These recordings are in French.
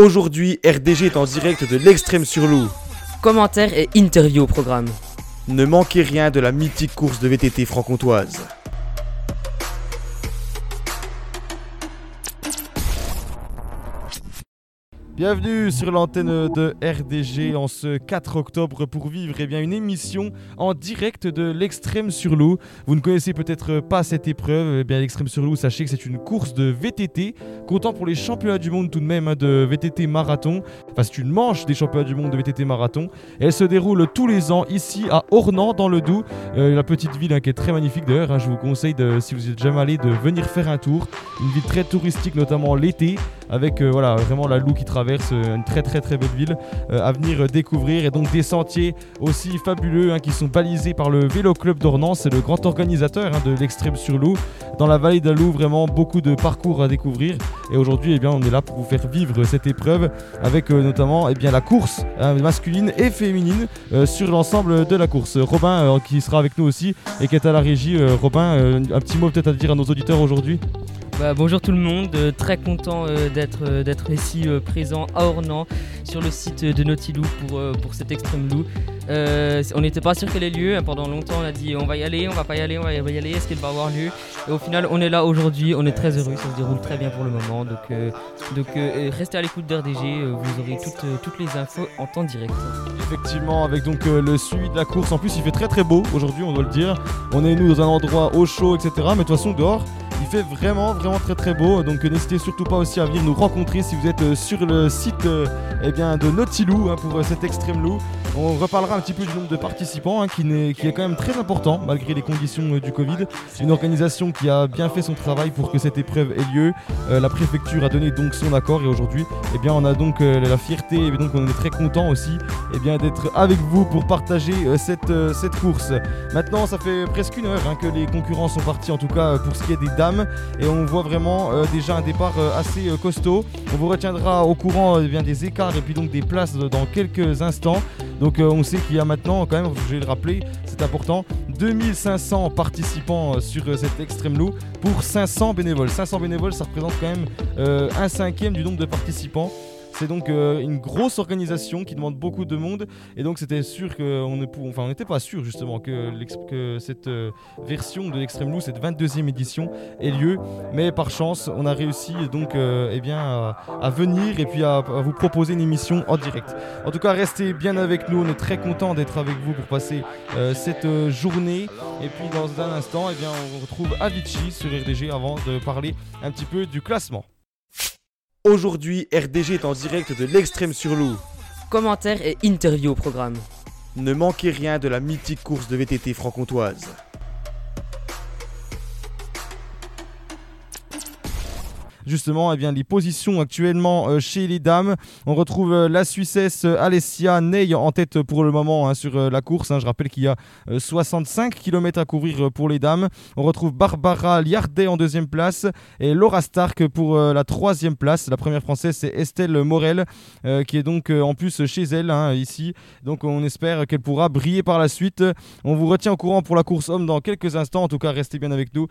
Aujourd'hui, RDG est en direct de l'extrême sur loup. Commentaires et interviews au programme. Ne manquez rien de la mythique course de VTT franc-comtoise. Bienvenue sur l'antenne de RDG en ce 4 octobre pour vivre eh bien, une émission en direct de l'Extrême sur Loup. Vous ne connaissez peut-être pas cette épreuve. Eh l'Extrême sur Loup, sachez que c'est une course de VTT, comptant pour les championnats du monde tout de même hein, de VTT marathon. Enfin, c'est une manche des championnats du monde de VTT marathon. elle se déroule tous les ans ici à Ornans dans le Doubs, euh, la petite ville hein, qui est très magnifique d'ailleurs. Hein. je vous conseille, de, si vous êtes jamais allé, de venir faire un tour. Une ville très touristique, notamment l'été, avec euh, voilà, vraiment la Loup qui traverse euh, une très très très belle ville euh, à venir découvrir et donc des sentiers aussi fabuleux hein, qui sont balisés par le Vélo Club d'Ornans, c'est le grand organisateur hein, de l'extrême sur Loup. Dans la vallée d'Alou, vraiment beaucoup de parcours à découvrir et aujourd'hui eh bien, on est là pour vous faire vivre cette épreuve avec euh, notamment eh bien, la course hein, masculine et féminine sur l'ensemble de la course. Robin qui sera avec nous aussi et qui est à la régie. Robin, un petit mot peut-être à dire à nos auditeurs aujourd'hui? Bah, bonjour tout le monde, euh, très content euh, d'être euh, d'être ici présent à Ornans sur le site de Nautilou pour, pour cet Extreme Loup. on n'était pas sûr qu'elle ait lieu, hein, pendant longtemps on a dit on va y aller, on va pas y aller, on va y aller, est-ce qu'elle va avoir lieu? Et au final on est là aujourd'hui, on est très heureux, ça se déroule très bien pour le moment, donc, donc restez à l'écoute d'RDG, vous aurez toutes, toutes les infos en temps direct. Effectivement, avec donc le suivi de la course, en plus il fait très très beau aujourd'hui on doit le dire, on est nous dans un endroit au chaud etc, mais de toute façon dehors il fait vraiment, vraiment très très beau. Donc n'hésitez surtout pas aussi à venir nous rencontrer si vous êtes euh, sur le site euh, eh bien, de Nautilou hein, pour euh, cet extrême loup. On reparlera un petit peu du nombre de participants hein, qui, est, quand même très important malgré les conditions du Covid. Une organisation qui a bien fait son travail pour que cette épreuve ait lieu. la préfecture a donné donc son accord et aujourd'hui eh bien, on a donc la fierté et donc on est très content aussi eh bien, d'être avec vous pour partager cette, course. Maintenant ça fait presque une heure hein, que les concurrents sont partis en tout cas pour ce qui est des dames et on voit vraiment euh, déjà un départ euh, assez euh, costaud. On vous retiendra au courant bien, des écarts et puis donc des places dans quelques instants. Donc on sait qu'il y a maintenant quand même, je vais le rappeler, c'est important, 2500 participants sur cette extrême loup pour 500 bénévoles. 500 bénévoles, ça représente quand même un cinquième du nombre de participants. C'est donc euh, une grosse organisation qui demande beaucoup de monde et donc c'était sûr qu'on ne enfin on n'était pas sûr justement que, cette euh, version de l'Extreme Loop, cette 22e édition ait lieu, mais par chance on a réussi donc euh, eh bien à, venir et puis à, vous proposer une émission en direct. En tout cas restez bien avec nous, on est très content d'être avec vous pour passer cette journée et puis dans un instant eh bien on retrouve Avicii sur RDG avant de parler un petit peu du classement. Aujourd'hui, RDG est en direct de l'extrême sur loup. Commentaires et interviews au programme. Ne manquez rien de la mythique course de VTT franc-comtoise. Justement eh bien, les positions actuellement euh, chez les dames. On retrouve euh, la Suissesse euh, Alessia Ney en tête pour le moment hein, sur la course. Hein. Je rappelle qu'il y a 65 km à couvrir pour les dames. On retrouve Barbara Liardet en deuxième place et Laura Stark pour la troisième place. La première française c'est Estelle Morel qui est donc en plus chez elle hein, ici. Donc on espère qu'elle pourra briller par la suite. On vous retient au courant pour la course homme dans quelques instants. En tout cas, restez bien avec nous.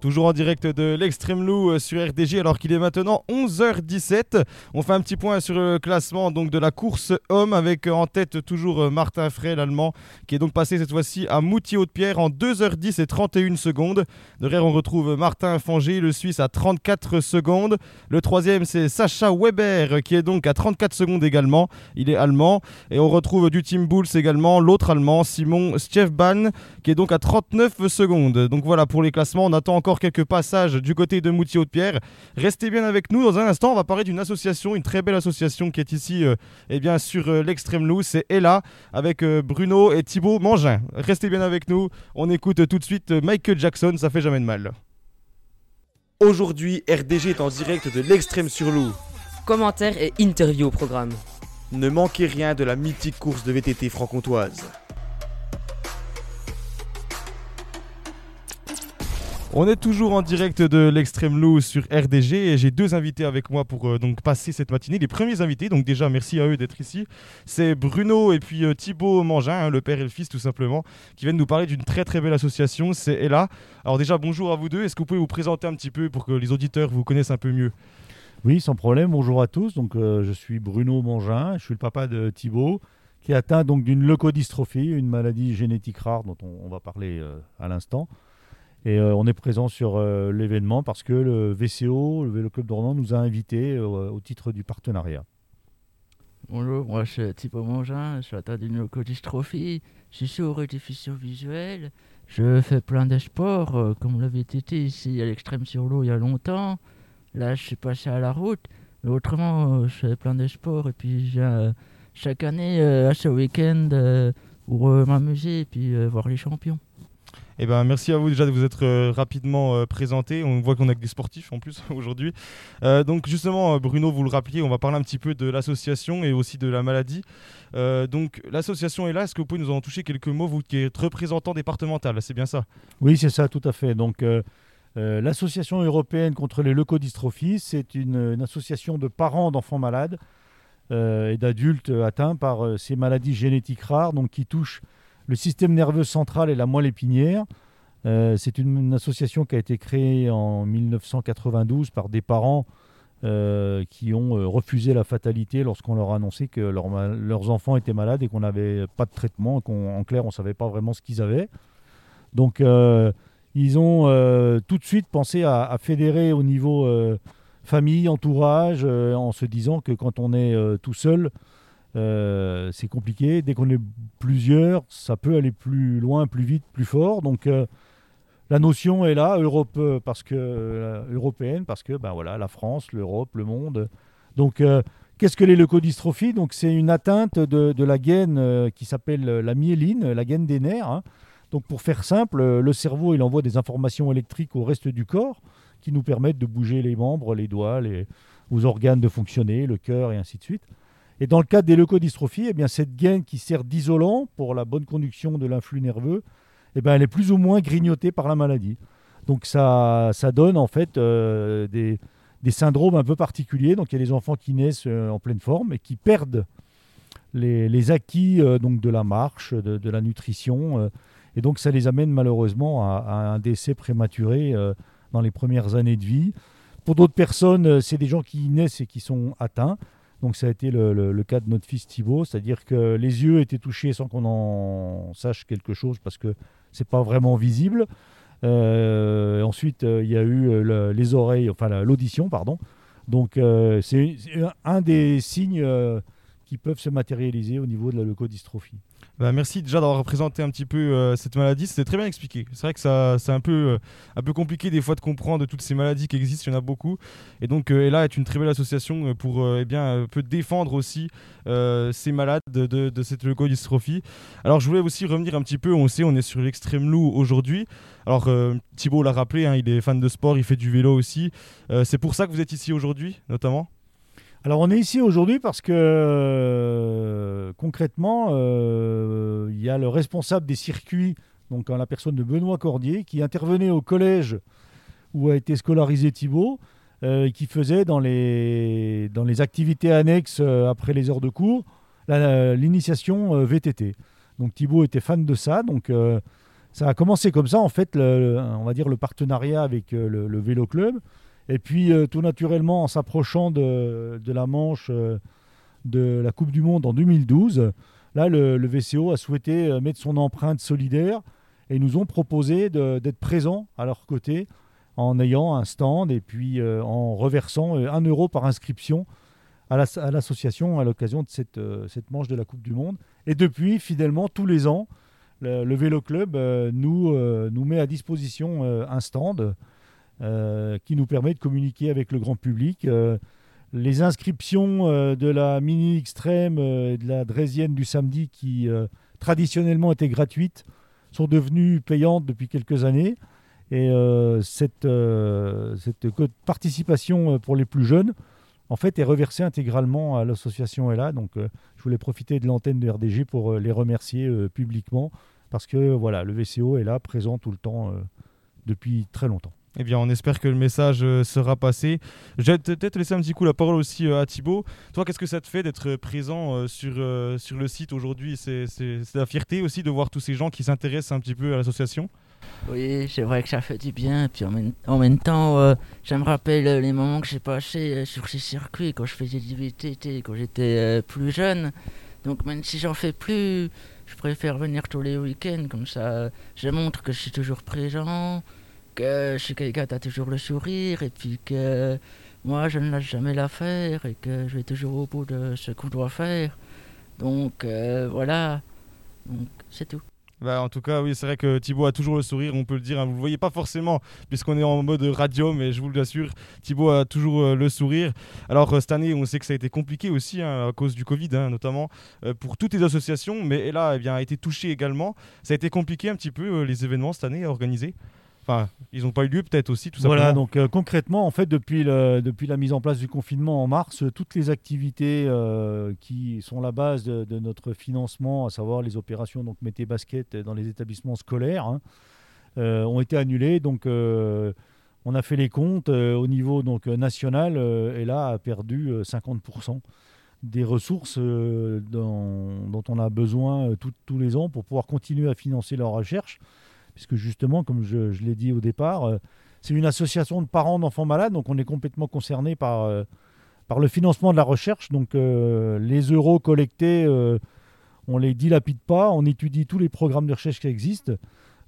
Toujours en direct de l'Extrême Loup euh, sur RDG alors qu'il est maintenant 11h17. On fait un petit point sur le classement donc de la course homme avec euh, en tête toujours euh, Martin Frey l'allemand qui est donc passé cette fois-ci à Moutier-Haute-Pierre en 2h10 et 31 secondes. Derrière on retrouve Martin Fanger le Suisse à 34 secondes. Le troisième c'est Sacha Weber qui est donc à 34 secondes également. Il est allemand. Et on retrouve du Team Bulls également l'autre allemand Simon Stjefban qui est donc à 39 secondes. Donc voilà pour les classements. On attend encore quelques passages du côté de Moutier-Haute-Pierre. Restez bien avec nous. Dans un instant, on va parler d'une association, une très belle association qui est ici euh, eh bien, sur euh, l'extrême loup. C'est Ella avec euh, Bruno et Thibaut Mangin. Restez bien avec nous. On écoute tout de suite Michael Jackson. Ça fait jamais de mal. Aujourd'hui, RDG est en direct de l'extrême sur loup. Commentaires et interviews au programme. Ne manquez rien de la mythique course de VTT franc-comtoise. On est toujours en direct de l'Extrême Low sur RDG et j'ai deux invités avec moi pour euh, donc passer cette matinée. Les premiers invités, donc déjà merci à eux d'être ici. C'est Bruno et puis euh, Thibaut Mangin, hein, le père et le fils tout simplement, qui viennent nous parler d'une très très belle association. C'est Ella. Alors déjà bonjour à vous deux. Est-ce que vous pouvez vous présenter un petit peu pour que les auditeurs vous connaissent un peu mieux? Oui, sans problème. Bonjour à tous. Donc, je suis Bruno Mangin. Je suis le papa de Thibaut, qui est atteint donc d'une leucodystrophie, une maladie génétique rare dont on, va parler à l'instant. Et on est présent sur l'événement parce que le VCO, le Vélo Club d'Ornans, nous a invités au titre du partenariat. Bonjour, moi je suis Thibaut Mangin, je suis atteint d'une leucodystrophie, je suis et déficient visuel, je fais plein de sports, euh, comme l'avait été ici à l'extrême sur l'eau il y a longtemps. Là je suis passé à la route, mais autrement euh, je fais plein de sports et puis euh, chaque année à ce week-end pour m'amuser et puis voir les champions. Eh ben, merci à vous déjà de vous être euh, rapidement euh, présenté. On voit qu'on a que des sportifs en plus aujourd'hui. Euh, donc justement, Bruno, vous le rappeliez, on va parler un petit peu de l'association et aussi de la maladie. donc l'association est là. Est-ce que vous pouvez nous en toucher quelques mots, vous qui êtes représentant départemental? C'est bien ça? Oui, c'est ça, tout à fait. Donc l'association européenne contre les leucodystrophies, c'est une, une, association de parents d'enfants malades et d'adultes atteints par ces maladies génétiques rares, donc qui touchent le système nerveux central et la moelle épinière. Euh, c'est une, association qui a été créée en 1992 par des parents euh, qui ont euh, refusé la fatalité lorsqu'on leur a annoncé que leurs enfants étaient malades et qu'on n'avait pas de traitement, qu'en clair on ne savait pas vraiment ce qu'ils avaient. Donc ils ont tout de suite pensé à fédérer au niveau famille, entourage, en se disant que quand on est tout seul, euh, c'est compliqué. Dès qu'on est plusieurs, ça peut aller plus loin, plus vite, plus fort. Donc euh, la notion est là, Europe, euh, parce que, européenne, parce que ben voilà, la France, l'Europe, le monde. Donc qu'est-ce que les leucodystrophies Donc c'est une atteinte de, la gaine qui s'appelle la myéline, la gaine des nerfs. Hein. Donc pour faire simple, le cerveau il envoie des informations électriques au reste du corps qui nous permettent de bouger les membres, les doigts, les, aux organes de fonctionner, le cœur et ainsi de suite. Et dans le cas des leucodystrophies, eh bien, cette gaine qui sert d'isolant pour la bonne conduction de l'influx nerveux, eh bien, elle est plus ou moins grignotée par la maladie. Donc ça, ça donne en fait euh, des, syndromes un peu particuliers. Donc il y a des enfants qui naissent euh, en pleine forme et qui perdent les, acquis euh, donc de la marche, de, la nutrition. et donc ça les amène malheureusement à un décès prématuré dans les premières années de vie. Pour d'autres personnes, c'est des gens qui naissent et qui sont atteints. Donc ça a été le, cas de notre fils Thibaut, c'est-à-dire que les yeux étaient touchés sans qu'on en sache quelque chose parce que c'est pas vraiment visible. Euh, ensuite, euh, il y a eu euh, les oreilles, enfin l'audition, pardon. Donc c'est un des signes qui peuvent se matérialiser au niveau de la leucodystrophie. Bah, merci déjà d'avoir représenté un petit peu euh, cette maladie. C'était très bien expliqué. C'est vrai que ça, c'est un peu, euh, un peu compliqué des fois de comprendre toutes ces maladies qui existent. Il y en a beaucoup. Et donc, euh, est une très belle association pour eh bien, peut défendre aussi ces malades de, de, cette leukodystrophie. Alors, je voulais aussi revenir un petit peu. On sait, on est sur l'extrême loup aujourd'hui. Alors, Thibaut l'a rappelé, hein, il est fan de sport, il fait du vélo aussi. c'est pour ça que vous êtes ici aujourd'hui, notamment? Alors on est ici aujourd'hui parce que euh, concrètement, euh, il y a le responsable des circuits, donc la personne de Benoît Cordier, qui intervenait au collège où a été scolarisé Thibault, euh, qui faisait dans les, dans les activités annexes après les heures de cours l'initiation VTT. Donc Thibault était fan de ça, donc ça a commencé comme ça en fait, on va dire le partenariat avec le Vélo Club. Et puis, euh, tout naturellement, en s'approchant de, la manche euh, de la Coupe du Monde en 2012, là, le, VCO a souhaité euh, mettre son empreinte solidaire et nous ont proposé d'être présents à leur côté en ayant un stand et puis en reversant un euro par inscription à l'association à l'occasion de cette, cette, manche de la Coupe du Monde. Et depuis, fidèlement, tous les ans, le, Vélo Club nous, nous met à disposition un stand qui nous permet de communiquer avec le grand public. Euh, les inscriptions euh, de la mini extrême et de la drésienne du samedi, qui traditionnellement étaient gratuites, sont devenues payantes depuis quelques années. Et cette, participation pour les plus jeunes, en fait, est reversée intégralement à l'association là Donc, je voulais profiter de l'antenne de RDG pour les remercier publiquement parce que voilà, le VCO est là, présent tout le temps depuis très longtemps. Eh bien, on espère que le message euh, sera passé. Je vais peut-être laisser un petit coup la parole aussi euh, à Thibaut. Toi, qu'est-ce que ça te fait d'être présent euh, sur, sur le site aujourd'hui? C'est la fierté aussi de voir tous ces gens qui s'intéressent un petit peu à l'association? Oui, c'est vrai que ça fait du bien. Puis en même, temps, euh, ça me rappelle les moments que j'ai passés sur ces circuits quand je faisais du VTT, quand j'étais plus jeune. Donc même si j'en fais plus, je préfère venir tous les week-ends. Comme ça, je montre que je suis toujours présent, que je suis quelqu'un a toujours le sourire, et puis que moi, je ne lâche jamais l'affaire, et que je vais toujours au bout de ce qu'on doit faire. Donc euh, voilà, donc c'est tout. Bah, en tout cas, oui, c'est vrai que Thibaut a toujours le sourire, on peut le dire. hein. Vous le voyez pas forcément, puisqu'on est en mode radio, mais je vous l'assure, Thibaut a toujours euh, le sourire. Alors, euh, cette année, on sait que ça a été compliqué aussi, hein, à cause du Covid, hein, notamment, pour toutes les associations, mais là, eh bien, a été touché également. Ça a été compliqué un petit peu, les événements cette année à organiser. Enfin, ils n'ont pas eu lieu, peut-être aussi, tout Voilà, simplement. donc euh, concrètement, en fait, depuis, le- depuis la mise en place du confinement en mars, toutes les activités euh, qui sont la base de, de notre financement, à savoir les opérations donc métier basket dans les établissements scolaires, hein, euh, ont été annulées. Donc, on a fait les comptes au niveau donc national et là a perdu euh, 50% des ressources dont, on a besoin tout- tous les ans pour pouvoir continuer à financer leur recherche puisque justement, comme je, l'ai dit au départ, euh, c'est une association de parents d'enfants malades, donc on est complètement concerné par, euh, le financement de la recherche. Donc euh, les euros collectés, on les dilapide pas, on étudie tous les programmes de recherche qui existent.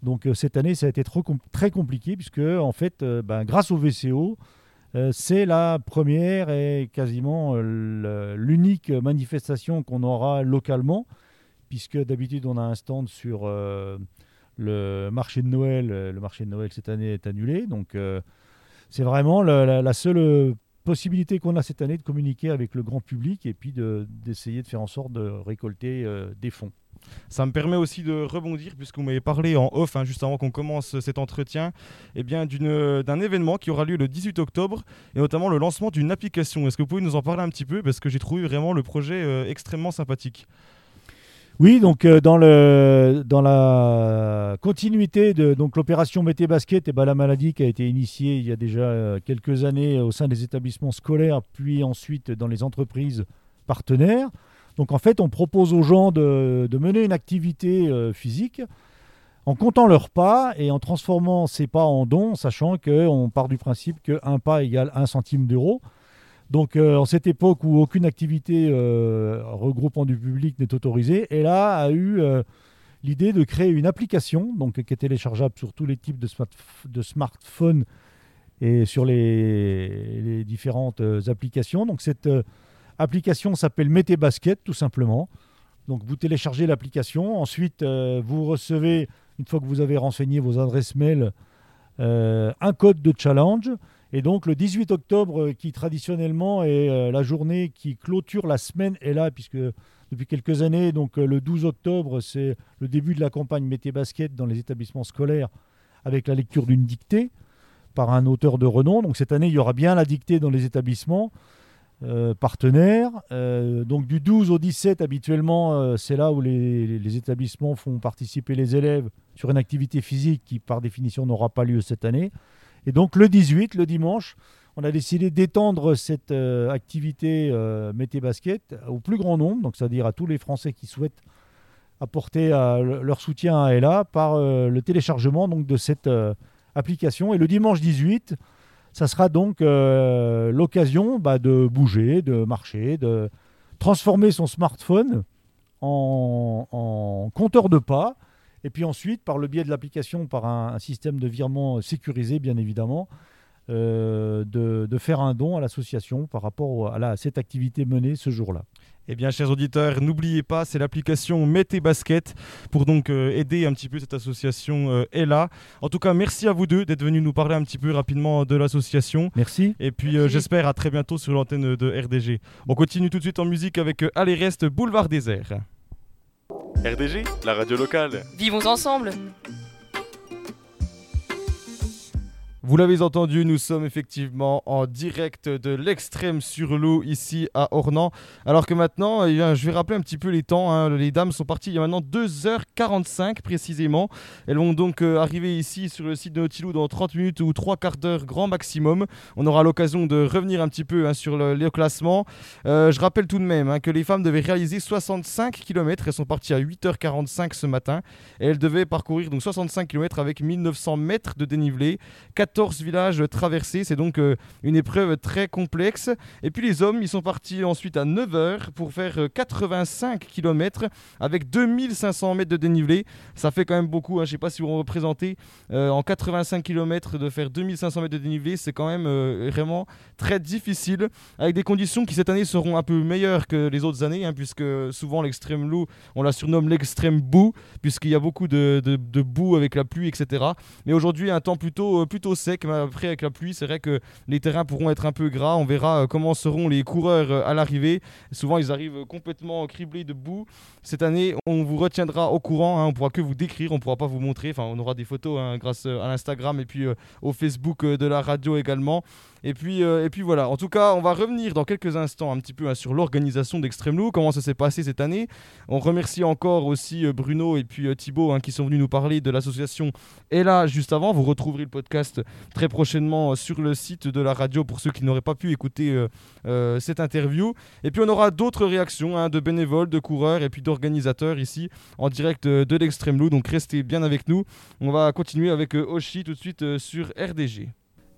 Donc cette année, ça a été très compliqué, puisque en fait, ben, grâce au VCO, c'est la première et quasiment l'unique manifestation qu'on aura localement, puisque d'habitude on a un stand sur le marché de Noël. Euh, Le marché de Noël cette année est annulé, donc euh, c'est vraiment la, seule possibilité qu'on a cette année de communiquer avec le grand public et puis de- d'essayer de, faire en sorte de récolter euh, des fonds. Ça me permet aussi de rebondir, puisque vous m'avez parlé en off, hein, juste avant qu'on commence cet entretien, eh d'un événement qui aura lieu le 18 octobre, et notamment le lancement d'une application. Est-ce que vous pouvez nous en parler un petit peu? Parce que j'ai trouvé vraiment le projet extrêmement sympathique. Oui, donc euh, dans, la continuité de l'opération Mété Basket, et ben, la maladie qui a été initiée il y a déjà euh, quelques années au sein des établissements scolaires, puis ensuite dans les entreprises partenaires. Donc en fait, on propose aux gens de, de mener une activité euh, physique en comptant leurs pas et en transformant ces pas en dons, sachant qu'on part du principe qu'un pas égale un centime d'euro. Donc, euh, en cette époque où aucune activité euh, regroupant du public n'est autorisée, et là a eu euh, l'idée de créer une application donc, qui est téléchargeable sur tous les types de, smart- de smartphones et sur les, les différentes applications. Donc, cette application s'appelle Mettez Basket, tout simplement. Donc, vous téléchargez l'application. Ensuite, vous recevez, une fois que vous avez renseigné vos adresses mail, un code de challenge. Et donc le 18 octobre, euh, qui traditionnellement est euh, la journée qui clôture la semaine, est là, puisque depuis quelques années, donc euh, le 12 octobre, c'est le début de la campagne Métier Basket dans les établissements scolaires, avec la lecture d'une dictée par un auteur de renom. Donc cette année, il y aura bien la dictée dans les établissements partenaires. Donc du 12 au 17, habituellement, c'est là où les établissements font participer les élèves sur une activité physique qui, par définition, n'aura pas lieu cette année. Et donc le 18, le dimanche, on a décidé d'étendre cette euh, activité euh, basket au plus grand nombre, donc c'est-à-dire à tous les Français qui souhaitent apporter euh, le- leur soutien à Ella par euh, le téléchargement de cette application. Et le dimanche 18, ça sera donc l'occasion bah, de bouger, de marcher, de transformer son smartphone en compteur de pas. Et puis ensuite, par le biais de l'application, par un, un système de virement sécurisé, bien évidemment, euh, de, de faire un don à l'association par rapport à, la- à cette activité menée ce jour-là. Eh bien, chers auditeurs, n'oubliez pas, c'est l'application Mettez Basket pour donc euh, aider un petit peu cette association euh, Ella. En tout cas, merci à vous deux d'être venus nous parler un petit peu rapidement de l'association. Merci. Et puis, euh, j'espère à très bientôt sur l'antenne de RDG. On continue tout de suite en musique avec euh, Allez Reste Boulevard Désert. RDG, la radio locale. Vivons ensemble Vous l'avez entendu, nous sommes effectivement en direct de l'extrême sur l'eau ici à Ornans. Alors que maintenant, eh je vais rappeler un petit peu les temps. hein. Les dames sont parties il y a maintenant 2h45 précisément. Elles vont donc euh, arriver ici sur le site de Nautilou dans 30 minutes ou 3 quarts d'heure grand maximum. On aura l'occasion de revenir un petit peu hein, sur le, le classement. Euh, je rappelle tout de même hein, que les femmes devaient réaliser 65 km. Elles sont parties à 8h45 ce matin. Elles devaient parcourir donc 65 km avec 1900 mètres de dénivelé. 14 villages traversés, c'est donc euh, une épreuve très complexe. Et puis les hommes, ils sont partis ensuite à 9h pour faire euh, 85 km avec 2500 mètres de dénivelé. Ça fait quand même beaucoup, hein. je sais pas si vous vous représentez, euh, en 85 km de faire 2500 mètres de dénivelé, c'est quand même euh, vraiment très difficile, avec des conditions qui cette année seront un peu meilleures que les autres années, hein, puisque souvent l'extrême loup, on la surnomme l'extrême boue, puisqu'il y a beaucoup de, de- boue avec la pluie, etc. Mais aujourd'hui, un temps plutôt, euh, plutôt sec, mais après avec la pluie, c'est vrai que les terrains pourront être un peu gras, on verra euh, comment seront les coureurs euh, à l'arrivée. Souvent, ils arrivent euh, complètement criblés de boue. Cette année, on vous retiendra au courant, hein, on pourra que vous décrire, on pourra pas vous montrer, enfin on aura des photos hein, grâce à l'Instagram et puis au Facebook de la radio également. Et puis, euh, et puis voilà, en tout cas, on va revenir dans quelques instants un petit peu hein, sur l'organisation d'Extreme Loup, comment ça s'est passé cette année. On remercie encore aussi euh, Bruno et puis euh, Thibaut hein, qui sont venus nous parler de l'association Et là, juste avant, vous retrouverez le podcast très prochainement euh, sur le site de la radio pour ceux qui n'auraient pas pu écouter cette interview. Et puis on aura d'autres réactions hein, de bénévoles, de coureurs et puis d'organisateurs ici en direct de l'Extreme Loup. Donc restez bien avec nous. On va continuer avec Oshi tout de suite sur RDG.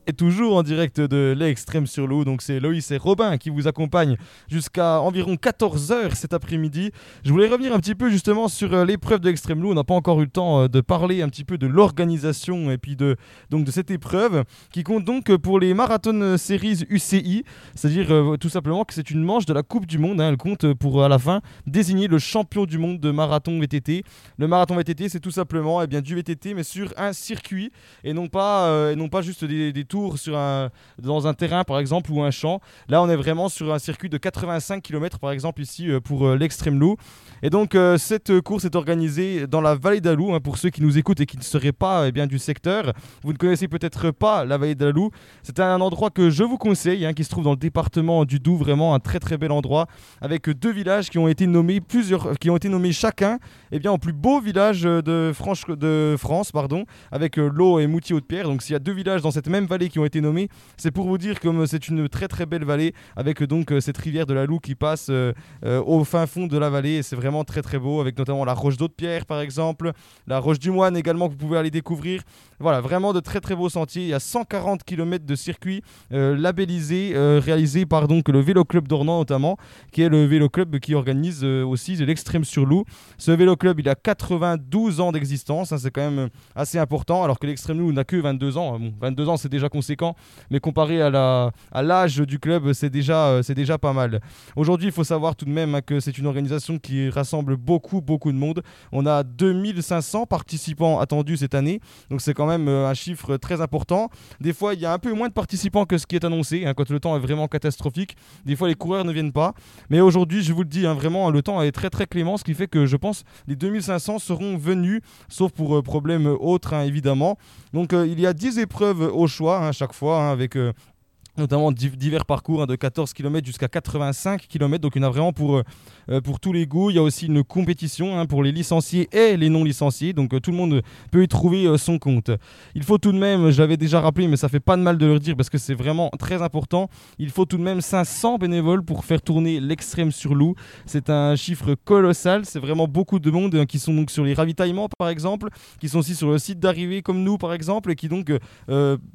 Et toujours en direct de l'extrême sur l'eau, donc c'est Loïs et Robin qui vous accompagnent jusqu'à environ 14h cet après-midi. Je voulais revenir un petit peu justement sur euh, l'épreuve de l'extrême loup. On n'a pas encore eu le temps euh, de parler un petit peu de l'organisation et puis de, donc de cette épreuve qui compte donc pour les Marathon Series UCI, c'est-à-dire euh, tout simplement que c'est une manche de la Coupe du Monde. hein. Elle compte pour à la fin désigner le champion du monde de marathon VTT. Le marathon VTT, c'est tout simplement eh bien, du VTT mais sur un circuit et non pas, et non pas juste des, des sur un, dans un terrain par exemple ou un champ. Là, on est vraiment sur un circuit de 85 km par exemple ici euh, pour euh, l'extrême loup. Et donc euh, cette course est organisée dans la vallée d'Alou. hein, pour ceux qui nous écoutent et qui ne seraient pas eh bien, du secteur, vous ne connaissez peut-être pas la vallée d'Alou. C'est un endroit que je vous conseille, hein, qui se trouve dans le département du Doubs, vraiment un très très bel endroit, avec deux villages qui ont été nommés plusieurs, qui ont été nommés chacun, eh bien, au plus beau village de, Franche, de France, pardon, avec l'eau et Moutier de Pierre. Donc s'il y a deux villages dans cette même vallée qui ont été nommés, c'est pour vous dire comme c'est une très très belle vallée avec euh, donc euh, cette rivière de la Loue qui passe euh, euh, au fin fond de la vallée c'est vraiment très très beau avec notamment la roche d'eau de Pierre par exemple, la roche du Moine également que vous pouvez aller découvrir. Voilà, vraiment de très très beaux sentiers. Il y a 140 km de circuit euh, labellisé, euh, réalisé par donc le Vélo Club d'Ornans notamment, qui est le vélo club qui organise euh, aussi l'extrême sur Loup. Ce vélo club, il a 92 ans d'existence, hein, c'est quand même euh, assez important, alors que l'extrême Loup n'a que 22 ans. Bon, 22 ans, c'est déjà conséquent, mais comparé à l'âge du club, c'est déjà euh, c'est déjà pas mal. Aujourd'hui, il faut savoir tout de même hein, que c'est une organisation qui rassemble beaucoup beaucoup de monde. On a 2500 participants attendus cette année, donc c'est quand même euh, un chiffre très important. Des fois, il y a un peu moins de participants que ce qui est annoncé, hein, quand le temps est vraiment catastrophique. Des fois, les coureurs ne viennent pas. Mais aujourd'hui, je vous le dis, hein, vraiment, le temps est très très clément, ce qui fait que je pense les 2500 seront venus, sauf pour euh, problème autre, évidemment. Donc, euh, il y a 10 épreuves au choix, hein, chaque fois, hein, avec. euh, notamment div- divers parcours hein, de 14 km jusqu'à 85 km. Donc il y en a vraiment pour, euh, pour tous les goûts. Il y a aussi une compétition hein, pour les licenciés et les non licenciés. Donc euh, tout le monde peut y trouver euh, son compte. Il faut tout de même, je l'avais déjà rappelé, mais ça fait pas de mal de le dire parce que c'est vraiment très important. Il faut tout de même 500 bénévoles pour faire tourner l'extrême sur loup. C'est un chiffre colossal. C'est vraiment beaucoup de monde hein, qui sont donc sur les ravitaillements par exemple, qui sont aussi sur le site d'arrivée comme nous par exemple, et qui donc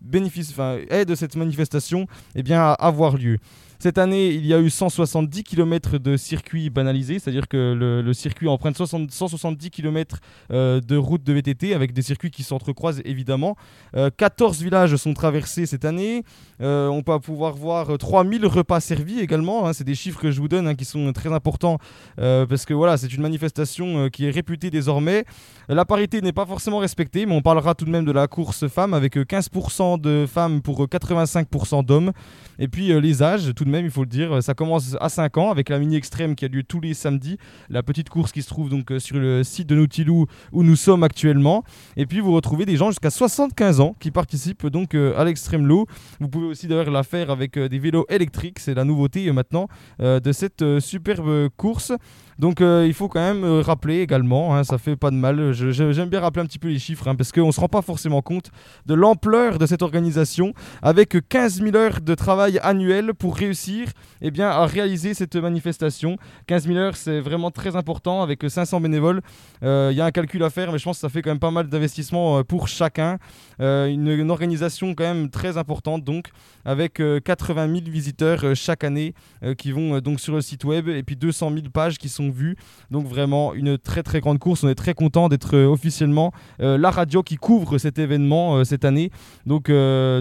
bénéficient, aident cette manifestation eh bien, avoir lieu. Cette année, il y a eu 170 km de circuit banalisé, c'est-à-dire que le, circuit emprunte 60 170 km euh, de route de VTT avec des circuits qui s'entrecroisent évidemment. Euh, 14 villages sont traversés cette année. Euh, on va pouvoir voir euh, 3000 repas servis également. hein. c'est des chiffres que je vous donne hein, qui sont très importants euh, parce que voilà, c'est une manifestation euh, qui est réputée désormais. La parité n'est pas forcément respectée, mais on parlera tout de même de la course femmes avec euh, 15% de femmes pour euh, 85% d'hommes. hommes. Et puis euh, les âges, tout même, il faut le dire, ça commence à 5 ans avec la mini extrême qui a lieu tous les samedis, la petite course qui se trouve donc euh, sur le site de Nautilou où nous sommes actuellement. Et puis vous retrouvez des gens jusqu'à 75 ans qui participent donc euh, à l'extrême low. Vous pouvez aussi d'ailleurs la faire avec des vélos électriques, c'est la nouveauté maintenant de cette superbe course. Donc euh, il faut quand même euh, rappeler également, hein, ça fait pas de mal, j'aime bien rappeler un petit peu les chiffres, hein, parce qu'on ne se rend pas forcément compte de l'ampleur de cette organisation, avec 15 000 heures de travail annuel pour réussir eh bien, à réaliser cette manifestation. 15 000 heures, c'est vraiment très important, avec 500 bénévoles. Euh, il y a un calcul à faire, mais je pense que ça fait quand même pas mal d'investissement pour chacun. Une, une, organisation quand même très importante, donc, avec 80 000 visiteurs chaque année qui vont donc sur le site web, et puis 200 000 pages qui sont vu Donc vraiment une très très grande course. On est très content d'être euh, officiellement euh, la radio qui couvre cet événement euh, cette année. Donc,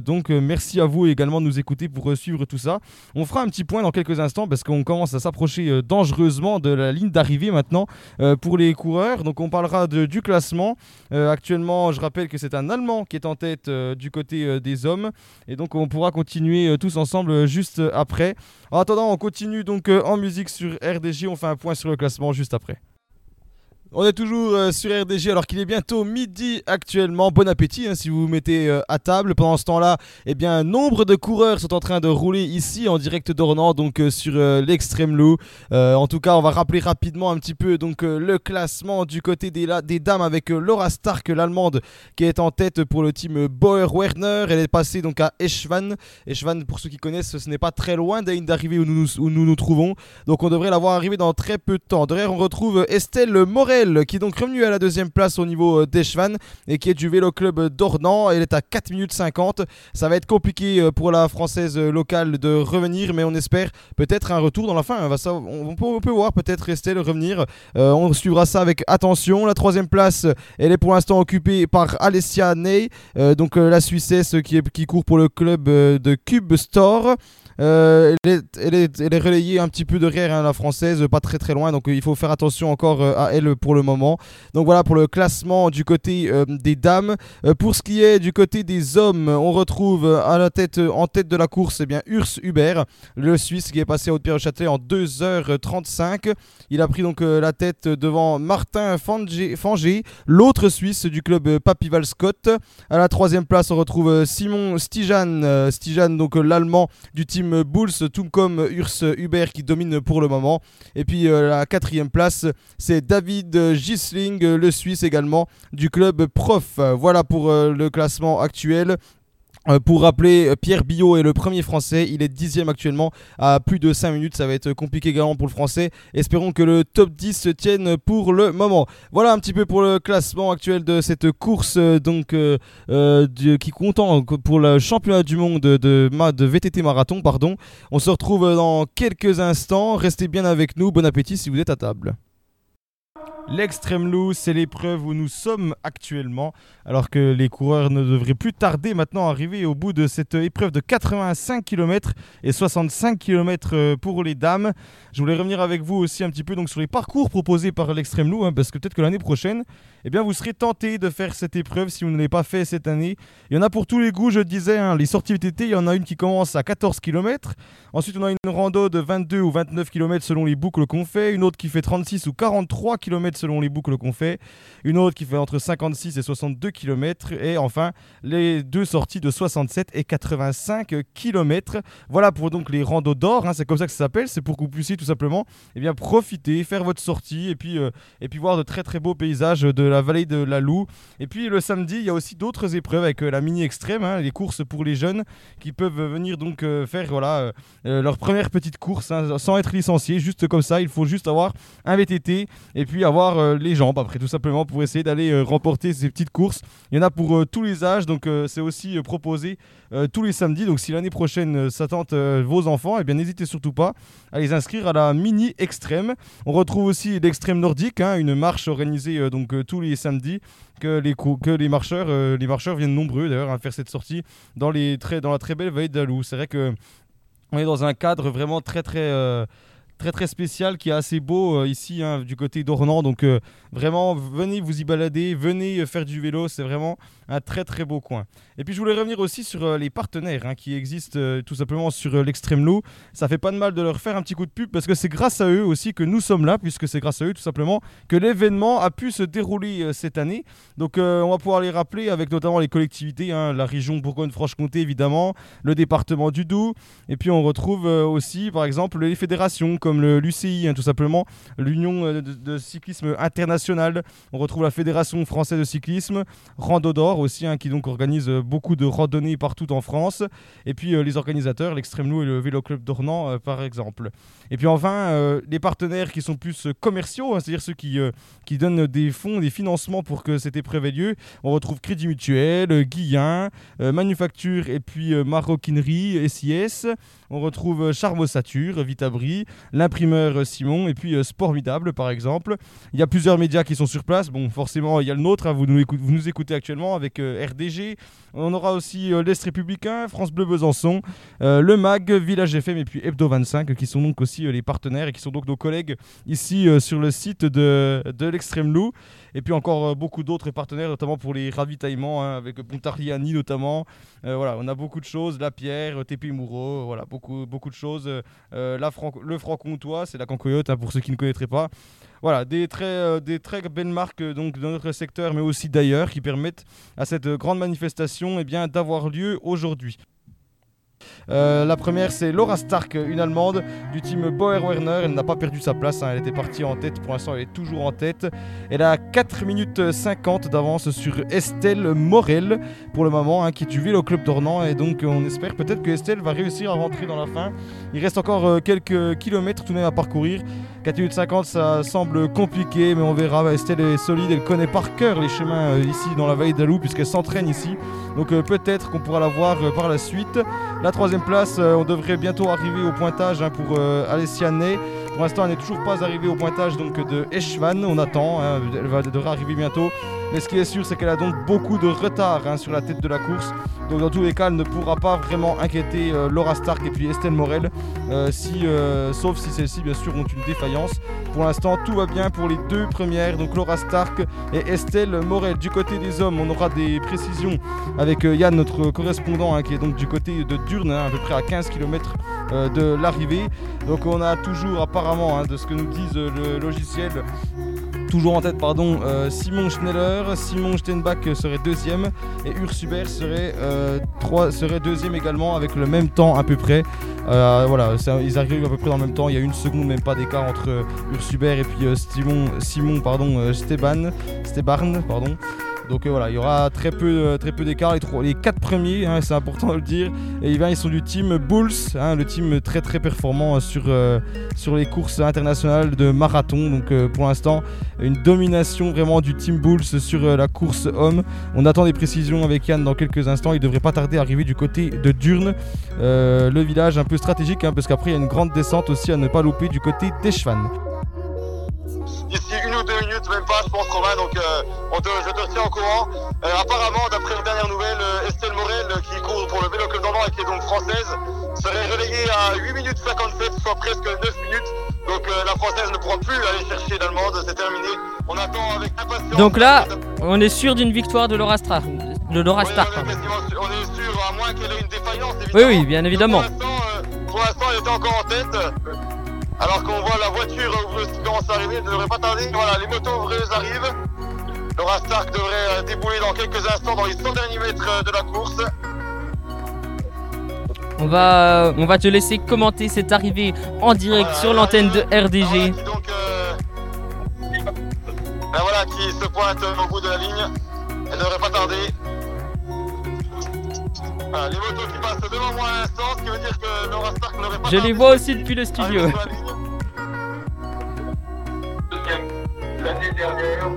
donc merci à vous également de nous écouter pour suivre tout ça. On fera un petit point dans quelques instants parce qu'on commence à s'approcher dangereusement de la ligne d'arrivée maintenant pour les coureurs. Donc on parlera de, du classement. actuellement, je rappelle que c'est un Allemand qui est en tête du côté des hommes. Et donc on pourra continuer tous ensemble juste après. En attendant, on continue donc en musique sur RDJ. On fait un point sur le classement juste après. On est toujours euh, sur RDG alors qu'il est bientôt midi actuellement. Bon appétit hein, si vous vous mettez euh, à table. Pendant ce temps-là, eh bien, nombre de coureurs sont en train de rouler ici en direct d'Ornans, donc euh, sur l'extrême low. en tout cas, on va rappeler rapidement un petit peu donc le classement du côté des, dames avec Laura Stark, l'allemande, qui est en tête pour le team Bauer Werner. Elle est passée donc à Eschwan. Eschwan, pour ceux qui connaissent, ce n'est pas très loin d'arriver où où nous nous trouvons. Donc on devrait l'avoir arrivé dans très peu de temps. Derrière, on retrouve Estelle Morel qui est donc revenue à la deuxième place au niveau euh, d'Echevan et qui est du vélo club d'Ornans. Elle est à 4 minutes 50. Ça va être compliqué euh, pour la française euh, locale de revenir, mais on espère peut-être un retour dans la fin. On, peut, voir peut-être rester le revenir. on suivra ça avec attention. La troisième place, elle est pour l'instant occupée par Alessia Ney, donc la Suissesse qui court pour le club de Cube Store. Euh, elle, est, relayée un petit peu derrière hein, la française, pas très très loin, donc euh, il faut faire attention encore euh, à elle pour le moment. Donc voilà pour le classement du côté des dames. pour ce qui est du côté des hommes, on retrouve en tête de la course eh bien, Urs Hubert, le Suisse qui est passé à Haute-Pierre-au-Châtelet en 2h35. Il a pris donc la tête devant Martin Fangé, l'autre Suisse du club Papy Scott. À la troisième place, on retrouve Simon Stijan, Stijan donc l'allemand du team Bulls, tout comme Urs Hubert qui domine pour le moment. Et puis euh, la quatrième place, c'est David Gisling, le Suisse également, du club Prof. Voilà pour euh, le classement actuel. Euh, pour rappeler, Pierre Billot est le premier français, il est dixième actuellement à plus de 5 minutes, ça va être compliqué également pour le français. Espérons que le top 10 se tienne pour le moment. Voilà un petit peu pour le classement actuel de cette course euh, donc euh, qui compte pour le championnat du monde de, de VTT marathon. Pardon. On se retrouve dans quelques instants, restez bien avec nous, bon appétit si vous êtes à table. L'extrême loose, c'est l'épreuve où nous sommes actuellement, alors que les coureurs ne devraient plus tarder maintenant à arriver au bout de cette épreuve de 85 km et 65 km euh, pour les dames. Je voulais revenir avec vous aussi un petit peu donc sur les parcours proposés par l'extrême loose, hein, parce que peut-être que l'année prochaine, eh bien, vous serez tenté de faire cette épreuve si vous ne l'avez pas fait cette année. Il y en a pour tous les goûts, je disais. Hein. les sorties VTT, il y en a une qui commence à 14 km. Ensuite, on a une rando de 22 ou 29 km selon les boucles qu'on fait. Une autre qui fait 36 ou 43 km selon les boucles qu'on fait. Une autre qui fait entre 56 et 62 km. Et enfin, les deux sorties de 67 et 85 km. Voilà pour donc les randos d'or. Hein. c'est comme ça que ça s'appelle. C'est pour que vous puissiez tout simplement eh bien, profiter, faire votre sortie et puis, euh, et puis voir de très très beaux paysages de la vallée de la Loue. Et puis le samedi, il y a aussi d'autres épreuves avec euh, la mini extrême, hein, les courses pour les jeunes qui peuvent venir donc euh, faire voilà, leur première petite course hein, sans être licenciés, juste comme ça. Il faut juste avoir un VTT et puis avoir les jambes après, tout simplement pour essayer d'aller remporter ces petites courses. Il y en a pour tous les âges, donc c'est aussi proposé tous les samedis. Donc si l'année prochaine ça tente vos enfants, et eh bien n'hésitez surtout pas à les inscrire à la mini extrême. On retrouve aussi l'extrême nordique, hein, une marche organisée donc tous les samedis que les, que les marcheurs, euh, les marcheurs viennent nombreux d'ailleurs à faire cette sortie dans, les dans la très belle vallée d'Alou. C'est vrai que on est dans un cadre vraiment très très euh, très très spécial qui est assez beau euh, ici hein, du côté d'Ornans. Donc euh, vraiment, venez vous y balader, venez euh, faire du vélo, c'est vraiment un très très beau coin. Et puis je voulais revenir aussi sur les partenaires hein, qui existent tout simplement sur l'extrême loup. Ça fait pas de mal de leur faire un petit coup de pub parce que c'est grâce à eux aussi que nous sommes là, puisque c'est grâce à eux tout simplement que l'événement a pu se dérouler cette année. Donc on va pouvoir les rappeler avec notamment les collectivités, hein, la région Bourgogne-Franche-Comté évidemment, le département du Doubs, et puis on retrouve aussi par exemple les fédérations comme l'UCI, hein, tout simplement, l'Union euh, de, cyclisme international. On retrouve la Fédération française de cyclisme, Rando d'Or aussi, hein, qui donc organise euh, beaucoup de randonnées partout en France. Et puis euh, les organisateurs, l'Extrême Loup et le Vélo Club d'Ornans par exemple. Et puis enfin, les partenaires qui sont plus commerciaux, hein, c'est-à-dire ceux qui, qui donnent des fonds, des financements pour que cette épreuve ait lieu. On retrouve Crédit Mutuel, Guillain, Manufacture et puis Maroquinerie, SIS. On retrouve Charmossature, Vitabri, l'imprimeur euh, Simon et puis euh, Sportmidable par exemple. Il y a plusieurs médias qui sont sur place. Bon, forcément, il y a le nôtre, hein, vous, nous écoutez, vous nous écoutez actuellement avec euh, RDG. On aura aussi l'Est républicain, France Bleu Besançon, le MAG, Village FM et puis Hebdo 25 qui sont donc aussi les partenaires et qui sont donc nos collègues ici sur le site de, de l'Extrême Loup. Et puis encore beaucoup d'autres partenaires, notamment pour les ravitaillements, hein, avec Pontariani notamment. Voilà, on a beaucoup de choses, La Pierre, Moureau, euh, voilà, beaucoup, beaucoup de choses. La Franc- le C'est la Cancoyote, hein, pour ceux qui ne connaîtraient pas. Voilà, des très, euh, des très belles marques euh, donc, dans notre secteur, mais aussi d'ailleurs, qui permettent à cette euh, grande manifestation eh bien, d'avoir lieu aujourd'hui. Euh, la première, c'est Laura Stark, une Allemande du team Bauer Werner. Elle n'a pas perdu sa place, hein, elle était partie en tête. Pour l'instant, elle est toujours en tête. Elle a 4 minutes 50 d'avance sur Estelle Morel pour le moment, hein, qui est du Vélo Club d'Ornans. Et donc, on espère peut-être que Estelle va réussir à rentrer dans la fin. Il reste encore euh, quelques kilomètres tout de même à parcourir. 4 minutes 50, ça semble compliqué, mais on verra. Estelle est solide, elle connaît par cœur les chemins euh, ici dans la vallée d'Alou, puisqu'elle s'entraîne ici. Donc, euh, peut-être qu'on pourra la voir euh, par la suite. La troisième place, euh, on devrait bientôt arriver au pointage hein, pour Alessia Ney. Pour l'instant, elle n'est toujours pas arrivée au pointage donc, de Eschwan. On attend, hein, elle, va, elle devrait arriver bientôt. Mais ce qui est sûr, c'est qu'elle a donc beaucoup de retard hein, sur la tête de la course. Donc dans tous les cas, elle ne pourra pas vraiment inquiéter euh, Laura Stark et puis Estelle Morel, euh, si, euh, sauf si celles-ci, bien sûr, ont une défaillance. Pour l'instant, tout va bien pour les deux premières, donc Laura Stark et Estelle Morel. Du côté des hommes, on aura des précisions avec euh, Yann, notre correspondant, hein, qui est donc du côté de Durne, à peu près à 15 km de l'arrivée. Donc on a toujours hein, de ce que nous disent euh, le logiciel, toujours en tête pardon, euh, Simon Schneller, Simon Steinbach serait deuxième et Ursuber serait, euh, serait deuxième également avec le même temps à peu près. Voilà, ils arrivent à peu près dans le même temps, il y a une seconde même pas d'écart entre euh, Ursuber et puis Simon, Simon pardon, Steban, Stebarn, pardon. Donc euh, voilà, il y aura très peu, euh, d'écart. Les, quatre premiers, hein, c'est important de le dire. Et ils sont du team Bulls, hein, le team très très performant euh, sur, les courses internationales de marathon. Donc pour l'instant, une domination vraiment du team Bulls sur la course homme. On attend des précisions avec Yann dans quelques instants. Il devrait pas tarder à arriver du côté de Durne, le village un peu stratégique, hein, parce qu'après il y a une grande descente aussi à ne pas louper du côté d'Eschwan. D'ici une ou deux minutes, même pas, je pense, donc euh, on te- je te tiens au courant. Euh, apparemment, d'après les dernières nouvelles, euh, Estelle Morel, euh, qui court pour le Vélo Club d'Ornans et qui est donc française, serait reléguée à 8 minutes 57, soit presque 9 minutes. Donc euh, la française ne pourra plus aller chercher l'allemande, c'est terminé. On attend avec impatience. Donc là, on est sûr d'une victoire de Laura. De Laura Oui, Stark, on, est sûr- on est sûr, à moins qu'elle ait une défaillance, Oui, évidemment. oui, bien évidemment. Pour l'instant, pour l'instant, elle était encore en tête. Alors qu'on voit la voiture qui commence à arriver, elle ne devrait pas tarder. Voilà, les motos arrivent. Laura Stark devrait euh, débouler dans quelques instants dans les 100 derniers mètres euh, de la course. On va, on va te laisser commenter cette arrivée en direct Voilà, sur l'antenne de. Ah, RDG. voilà, qui donc, euh, ben voilà, qui se pointe au bout de la ligne. Elle devrait pas tarder. Voilà, les motos qui passent devant moi à l'instant, ce qui veut dire que Laura Stark n'aurait pas Je tardé les vois aussi depuis le studio. L'année dernière,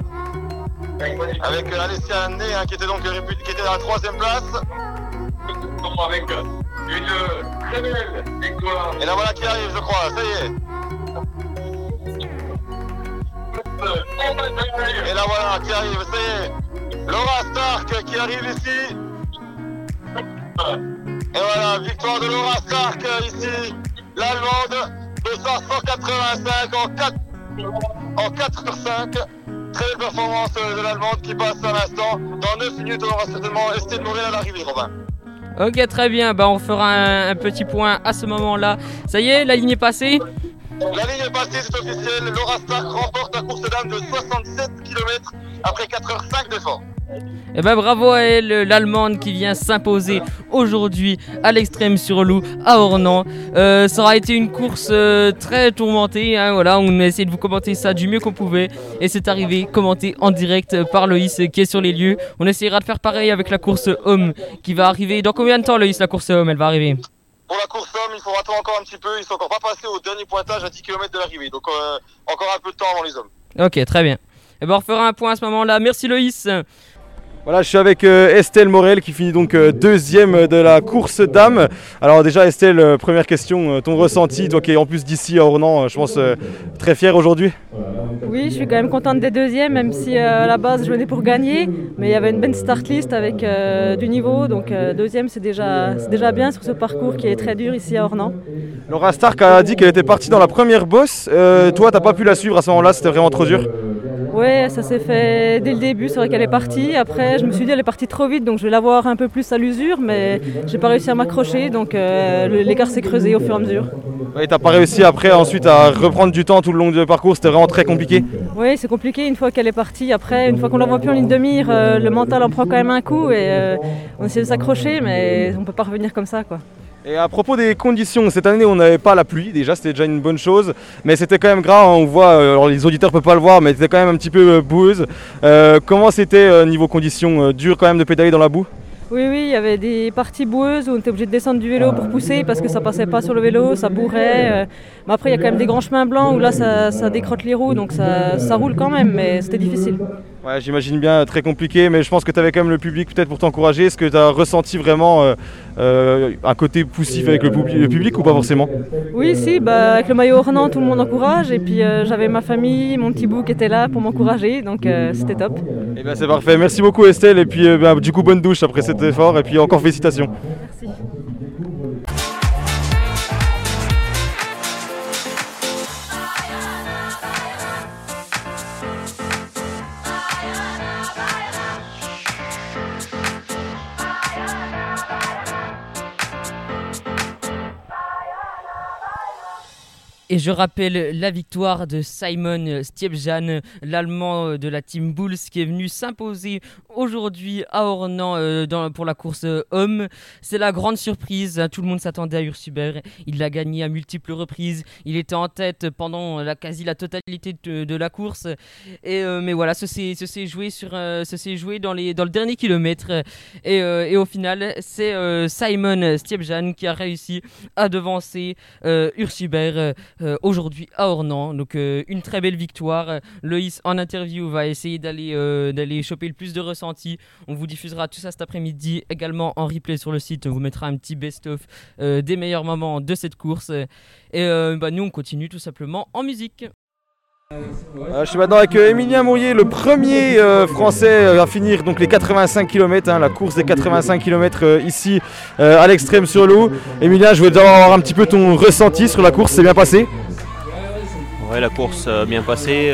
Avec euh, Alessia Anné hein, qui était donc répu- qui était à la troisième place. avec une très belle victoire. Et là voilà qui arrive je crois, ça y est. Et là voilà qui arrive, ça y est. Laura Stark qui arrive ici. Et voilà, victoire de Laura Stark euh, ici, l'Allemande. ça 185 en 4 en 4 sur 5. Très belle performance euh, de l'Allemande qui passe à l'instant. Dans 9 minutes, on aura certainement Estelle Morel à l'arrivée, Robin. Ok, très bien. Bah, on fera un, un petit point à ce moment-là. Ça y est, la ligne est passée. La ligne est passée, c'est officiel. Laura Stark remporte la course dame de 67 km après 4h05 d'effort. Et ben bravo à elle, l'Allemande qui vient s'imposer aujourd'hui à l'extrême sur loup à Ornans. Euh, ça aura été une course euh, très tourmentée. hein, voilà, on a essayé de vous commenter ça du mieux qu'on pouvait. Et c'est arrivé commenté en direct par Loïs euh, qui est sur les lieux. On essaiera de faire pareil avec la course homme qui va arriver. Dans combien de temps Loïs la course homme elle va arriver? Pour la course homme, il faudra attendre encore un petit peu. Ils sont encore pas passés au dernier pointage à 10 km de l'arrivée. Donc euh, encore un peu de temps avant les hommes. Ok, très bien. Et ben on refera un point à ce moment-là. Merci Loïs. Voilà, je suis avec euh, Estelle Morel qui finit donc euh, deuxième de la course dame. Alors déjà Estelle, euh, première question, ton ressenti, toi qui es en plus d'ici à Ornans, je pense très fier aujourd'hui. Oui, je suis quand même contente des deuxièmes, même si à la base je venais pour gagner. Mais il y avait une bonne start list avec euh, du niveau. Donc euh, deuxième, c'est déjà, déjà bien sur ce parcours qui est très dur ici à Ornans. Laura Stark a dit qu'elle était partie dans la première bosse. Euh, toi, t'as pas pu la suivre à ce moment-là, c'était vraiment trop dur. Ouais, ça s'est fait dès le début. C'est vrai qu'elle est partie. Après, je me suis dit elle est partie trop vite, donc je vais la voir un peu plus à l'usure. Mais j'ai pas réussi à m'accrocher, donc euh, l'écart s'est creusé au fur et à mesure. Et t'as pas réussi après ensuite à reprendre du temps tout le long du parcours, c'était vraiment très compliqué. Oui, c'est compliqué une fois qu'elle est partie. Après, une fois qu'on la voit plus en ligne de mire, euh, le mental en prend quand même un coup et euh, on essaie de s'accrocher, mais on peut pas revenir comme ça, quoi. Et à propos des conditions, cette année on n'avait pas la pluie, déjà c'était déjà une bonne chose, mais c'était quand même gras, on voit, euh, alors les auditeurs peuvent pas le voir, mais c'était quand même un petit peu euh, boueuse. Euh, comment c'était niveau conditions Dur quand même de pédaler dans la boue? Oui, oui, il y avait des parties boueuses où on était obligé de descendre du vélo pour pousser parce que ça passait pas sur le vélo, ça bourrait. Euh. Mais après, il y a quand même des grands chemins blancs où là, ça, ça décrotte les roues, donc ça, ça roule quand même, mais c'était difficile. Ouais, j'imagine bien, très compliqué, mais je pense que tu avais quand même le public peut-être pour t'encourager. Est-ce que tu as ressenti vraiment euh, euh, un côté poussif avec le, publi- le public ou pas forcément? Oui, si, bah, avec le maillot ornant, tout le monde encourage. Et puis euh, j'avais ma famille, mon petit bout qui était là pour m'encourager, donc euh, c'était top. Eh bien c'est parfait, merci beaucoup Estelle, et puis euh, ben, du coup bonne douche après cet effort, et puis encore félicitations. Merci. Et je rappelle la victoire de Simon Stiebjan, l'allemand de la team Bulls, qui est venu s'imposer aujourd'hui à Ornans euh, pour la course euh, homme. C'est la grande surprise, hein, tout le monde s'attendait à Ursuber. Il l'a gagné à multiples reprises. Il était en tête pendant la quasi la totalité de, la course. Euh, mais voilà, ce s'est joué, dans, le dernier kilomètre. Et, au final, c'est Simon Stiebjan qui a réussi à devancer Ursuber aujourd'hui à Ornans. Donc euh, une très belle victoire. Euh, Loïs en interview va essayer d'aller euh, d'aller choper le plus de ressentis. On vous diffusera tout ça cet après-midi également en replay sur le site. On vous mettra un petit best-of euh, des meilleurs moments de cette course. Et euh, bah, nous on continue tout simplement en musique. Euh, je suis maintenant avec euh, Emilien Mourier, le premier euh, français euh, à finir donc les 85 km, la course des 85 km ici euh, à l'extrême sur l'eau. Emilien, je veux avoir un petit peu ton ressenti sur la course, c'est bien passé? Ouais, la course bien passé.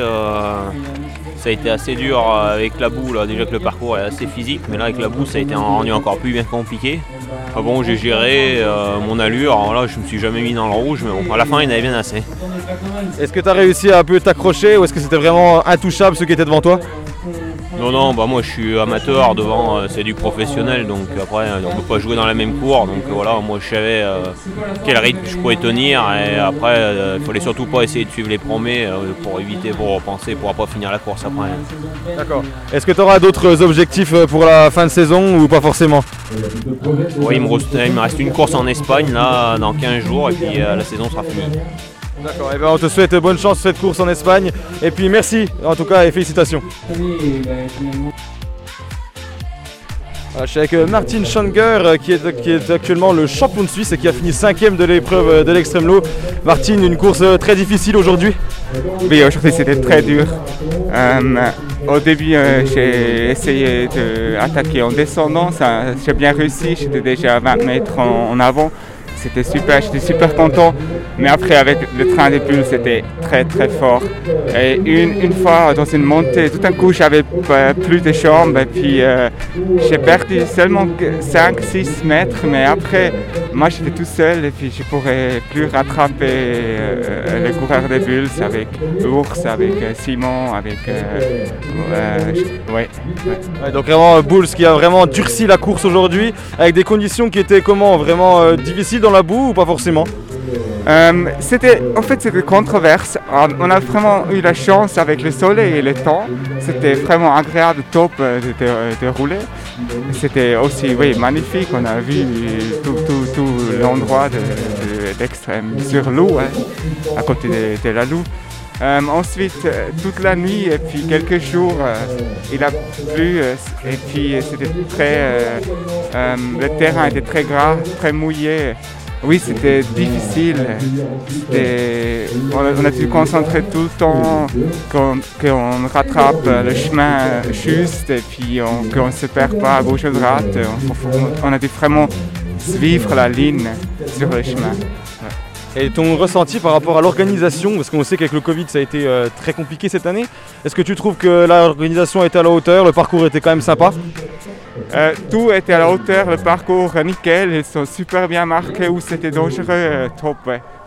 Ça a été assez dur euh, avec la boue. Là. Déjà que le parcours est assez physique, mais là avec la boue, ça a été rendu encore plus bien compliqué. Ah bon, j'ai géré euh, mon allure. Là, je me suis jamais mis dans le rouge, mais bon, à la fin, il y en avait bien assez. Est-ce que tu as réussi à un peu t'accrocher ou est-ce que c'était vraiment intouchable ceux qui étaient devant toi? Non, non, bah moi je suis amateur devant, euh, c'est du professionnel, donc après on peut pas jouer dans la même cour, donc voilà, moi je savais euh, quel rythme je pouvais tenir, et après euh, il fallait surtout pas essayer de suivre les euh, pour éviter, pour repenser, pour pas finir la course après. D'accord. Est-ce que tu auras d'autres objectifs pour la fin de saison ou pas forcément? Oui, il me, reste, il me reste une course en Espagne là dans 15 jours, et puis la saison sera finie. D'accord, et ben on te souhaite bonne chance sur cette course en Espagne et puis merci en tout cas et félicitations. Voilà, je suis avec euh, Martin Schonger euh, qui est, qui est actuellement le champion de Suisse et qui a fini cinquième de l'épreuve euh, de l'extrême low. Martin, une course euh, très difficile aujourd'hui. Oui, aujourd'hui c'était très dur. Euh, au début, euh, j'ai essayé d'attaquer en descendant, j'ai bien réussi, j'étais déjà à 20 mètres en, en avant. C'était super, j'étais super content. Mais après, avec le train des bulles, c'était très très fort. Et une, une fois dans une montée, tout d'un coup, j'avais pas- plus de jambes et puis euh, j'ai perdu seulement 5-6 mètres. Mais après, moi j'étais tout seul et puis je pourrais plus rattraper euh, les coureurs des bulles avec Ours, avec euh, Simon, avec. euh, euh, je- ouais, donc vraiment euh, Bulls qui a vraiment durci la course aujourd'hui avec des conditions qui étaient comment vraiment euh, difficiles dans la boue ou pas forcément? Euh, c'était, en fait, c'était controverse. On a vraiment eu la chance avec le soleil et le temps. C'était vraiment agréable, top euh, de, rouler. C'était aussi, oui, magnifique. On a vu tout, l'endroit de- de- d'extrême sur l'eau, hein, à côté de, la Loue. Euh, ensuite, toute la nuit et puis quelques jours, il a plu et puis c'était très, le terrain était très gras, très mouillé. Oui, c'était difficile. On, a, a dû concentrer tout le temps qu'on rattrape le chemin juste et puis on- qu'on ne se perd pas à gauche à droite. On, a dû vraiment suivre la ligne sur le chemin. Et ton ressenti par rapport à l'organisation, parce qu'on sait qu'avec le Covid ça a été euh, très compliqué cette année, est-ce que tu trouves que l'organisation était à la hauteur, le parcours était quand même sympa? Euh, tout était à la hauteur, le parcours euh, nickel, ils sont super bien marqués où c'était dangereux, euh, top,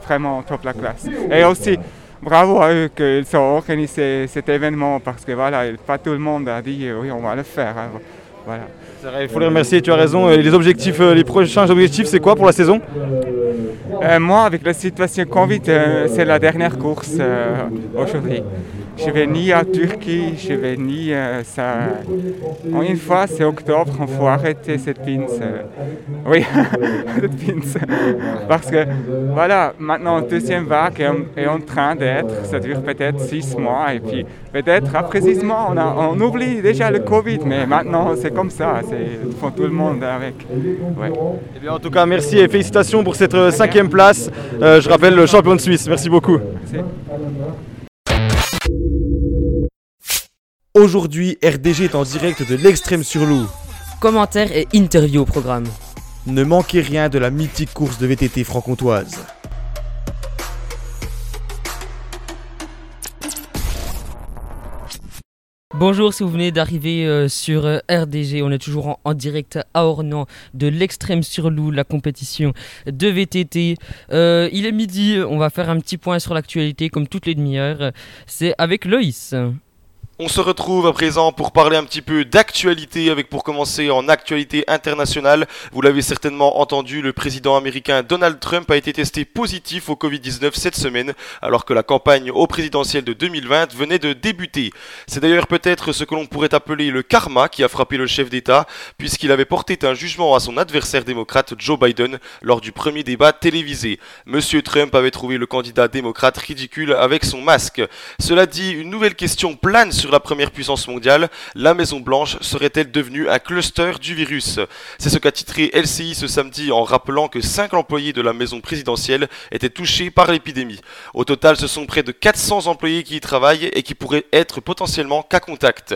vraiment top la classe. Et aussi, bravo à eux qu'ils ont organisé cet événement parce que voilà, pas tout le monde a dit oui, on va le faire. hein. Il faut les remercier, tu as raison. Et les objectifs, euh, les prochains objectifs, c'est quoi pour la saison Euh, moi, avec la situation Covid, euh, c'est la dernière course euh, aujourd'hui. Je vais ni à Turquie, je vais ni euh, ça. En une fois, c'est octobre, il faut arrêter cette pince. euh. Oui, cette pince. Parce que voilà, maintenant, deuxième vague est en, train d'être. Ça dure peut-être six mois. Et puis, peut-être après six mois, on oublie déjà le Covid. Mais maintenant, c'est comme ça. Il faut tout le monde avec. Ouais. Eh bien, en tout cas, merci et félicitations pour cette euh, cinquième place. Euh, je rappelle le champion de Suisse. Merci beaucoup. Merci. Aujourd'hui, RDG est en direct de l'extrême sur Loup. Commentaires et interviews au programme. Ne manquez rien de la mythique course de VTT franc-comtoise. Bonjour, si vous venez d'arriver euh, sur euh, RDG, on est toujours en, direct à Ornans de l'extrême sur Loup, la compétition de VTT. Euh, il est midi, on va faire un petit point sur l'actualité comme toutes les demi-heures. C'est avec Loïs. On se retrouve à présent pour parler un petit peu d'actualité, avec pour commencer en actualité internationale. Vous l'avez certainement entendu, le président américain Donald Trump a été testé positif au Covid-19 cette semaine, alors que la campagne au présidentiel de 2020 venait de débuter. C'est d'ailleurs peut-être ce que l'on pourrait appeler le karma qui a frappé le chef d'État, puisqu'il avait porté un jugement à son adversaire démocrate Joe Biden lors du premier débat télévisé. Monsieur Trump avait trouvé le candidat démocrate ridicule avec son masque. Cela dit, une nouvelle question plane sur la première puissance mondiale. La Maison Blanche serait-elle devenue un cluster du virus? C'est ce qu'a titré LCI ce samedi en rappelant que 5 employés de la maison présidentielle étaient touchés par l'épidémie. Au total, ce sont près de 400 employés qui y travaillent et qui pourraient être potentiellement cas contact.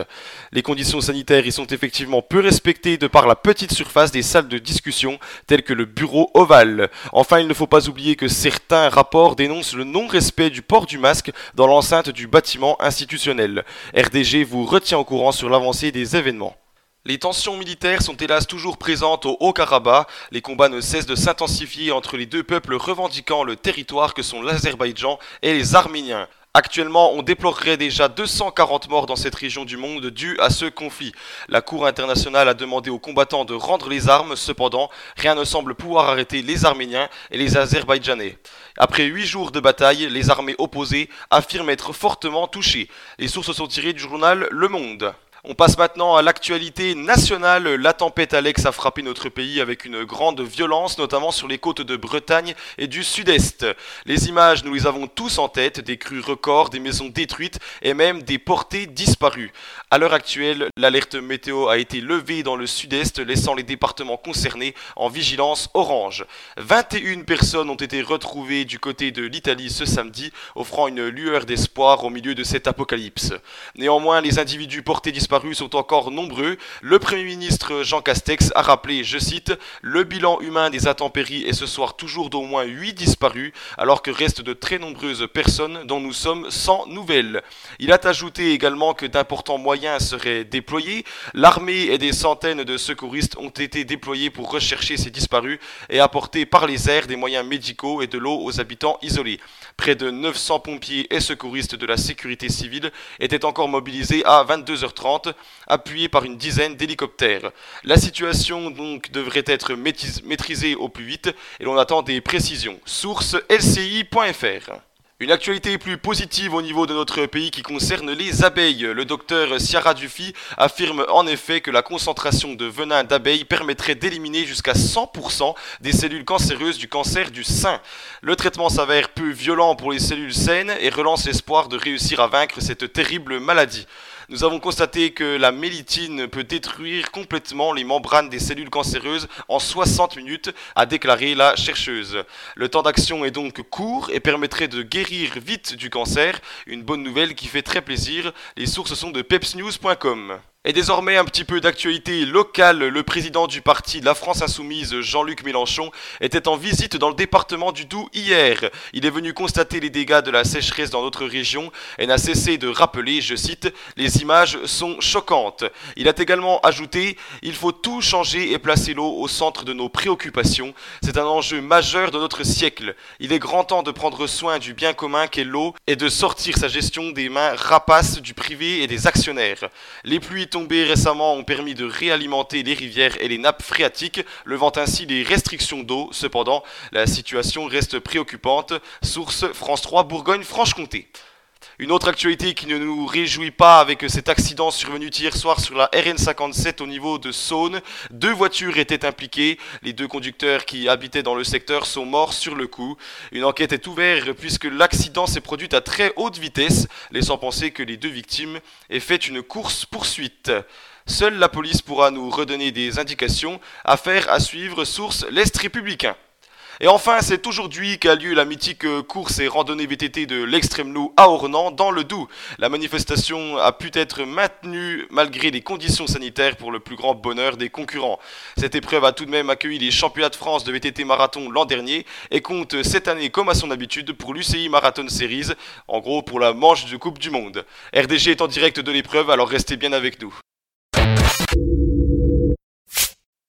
Les conditions sanitaires y sont effectivement peu respectées de par la petite surface des salles de discussion, telles que le bureau ovale. Enfin, il ne faut pas oublier que certains rapports dénoncent le non-respect du port du masque dans l'enceinte du bâtiment institutionnel. RDG vous retient au courant sur l'avancée des événements. Les tensions militaires sont hélas toujours présentes au Haut-Karabakh. Les combats ne cessent de s'intensifier entre les deux peuples revendiquant le territoire que sont l'Azerbaïdjan et les Arméniens. Actuellement, on déplorerait déjà 240 morts dans cette région du monde due à ce conflit. La Cour internationale a demandé aux combattants de rendre les armes, cependant, rien ne semble pouvoir arrêter les Arméniens et les Azerbaïdjanais. Après huit jours de bataille, les armées opposées affirment être fortement touchées. Les sources sont tirées du journal Le Monde. On passe maintenant à l'actualité nationale. La tempête Alex a frappé notre pays avec une grande violence, notamment sur les côtes de Bretagne et du sud-est. Les images, nous les avons tous en tête, des crues records, des maisons détruites et même des portées disparues. À l'heure actuelle, l'alerte météo a été levée dans le sud-est, laissant les départements concernés en vigilance orange. 21 personnes ont été retrouvées du côté de l'Italie ce samedi, offrant une lueur d'espoir au milieu de cet apocalypse. Néanmoins, les individus portés disparus sont encore nombreux. Le Premier ministre Jean Castex a rappelé, je cite, Le bilan humain des intempéries est ce soir toujours d'au moins 8 disparus, alors que restent de très nombreuses personnes dont nous sommes sans nouvelles. Il a ajouté également que d'importants moyens seraient déployés. L'armée et des centaines de secouristes ont été déployés pour rechercher ces disparus et apporter par les airs des moyens médicaux et de l'eau aux habitants isolés. Près de 900 pompiers et secouristes de la sécurité civile étaient encore mobilisés à 22h30, appuyés par une dizaine d'hélicoptères. La situation donc devrait être maîtrisée au plus vite et l'on attend des précisions. Source lci.fr. Une actualité plus positive au niveau de notre pays qui concerne les abeilles. Le docteur Ciara Dufy affirme en effet que la concentration de venin d'abeilles permettrait d'éliminer jusqu'à 100% des cellules cancéreuses du cancer du sein. Le traitement s'avère peu violent pour les cellules saines et relance l'espoir de réussir à vaincre cette terrible maladie. Nous avons constaté que la mélitine peut détruire complètement les membranes des cellules cancéreuses en 60 minutes, a déclaré la chercheuse. Le temps d'action est donc court et permettrait de guérir vite du cancer, une bonne nouvelle qui fait très plaisir. Les sources sont de pepsnews.com. Et désormais un petit peu d'actualité locale. Le président du parti La France Insoumise, Jean-Luc Mélenchon, était en visite dans le département du Doubs hier. Il est venu constater les dégâts de la sécheresse dans notre région et n'a cessé de rappeler, je cite, les images sont choquantes. Il a également ajouté, il faut tout changer et placer l'eau au centre de nos préoccupations. C'est un enjeu majeur de notre siècle. Il est grand temps de prendre soin du bien commun qu'est l'eau et de sortir sa gestion des mains rapaces du privé et des actionnaires. Les pluies tombées récemment ont permis de réalimenter les rivières et les nappes phréatiques, levant ainsi les restrictions d'eau. Cependant, la situation reste préoccupante. Source France 3 Bourgogne-Franche-Comté. Une autre actualité qui ne nous réjouit pas avec cet accident survenu hier soir sur la RN57 au niveau de Saône. Deux voitures étaient impliquées. Les deux conducteurs qui habitaient dans le secteur sont morts sur le coup. Une enquête est ouverte puisque l'accident s'est produit à très haute vitesse, laissant penser que les deux victimes aient fait une course-poursuite. Seule la police pourra nous redonner des indications. Affaire à suivre, source l'Est républicain. Et enfin, c'est aujourd'hui qu'a lieu la mythique course et randonnée VTT de l'extrême loup à Ornans, dans le Doubs. La manifestation a pu être maintenue malgré les conditions sanitaires pour le plus grand bonheur des concurrents. Cette épreuve a tout de même accueilli les championnats de France de VTT marathon l'an dernier et compte cette année, comme à son habitude, pour l'UCI Marathon Series, en gros pour la manche de Coupe du Monde. RDG est en direct de l'épreuve, alors restez bien avec nous.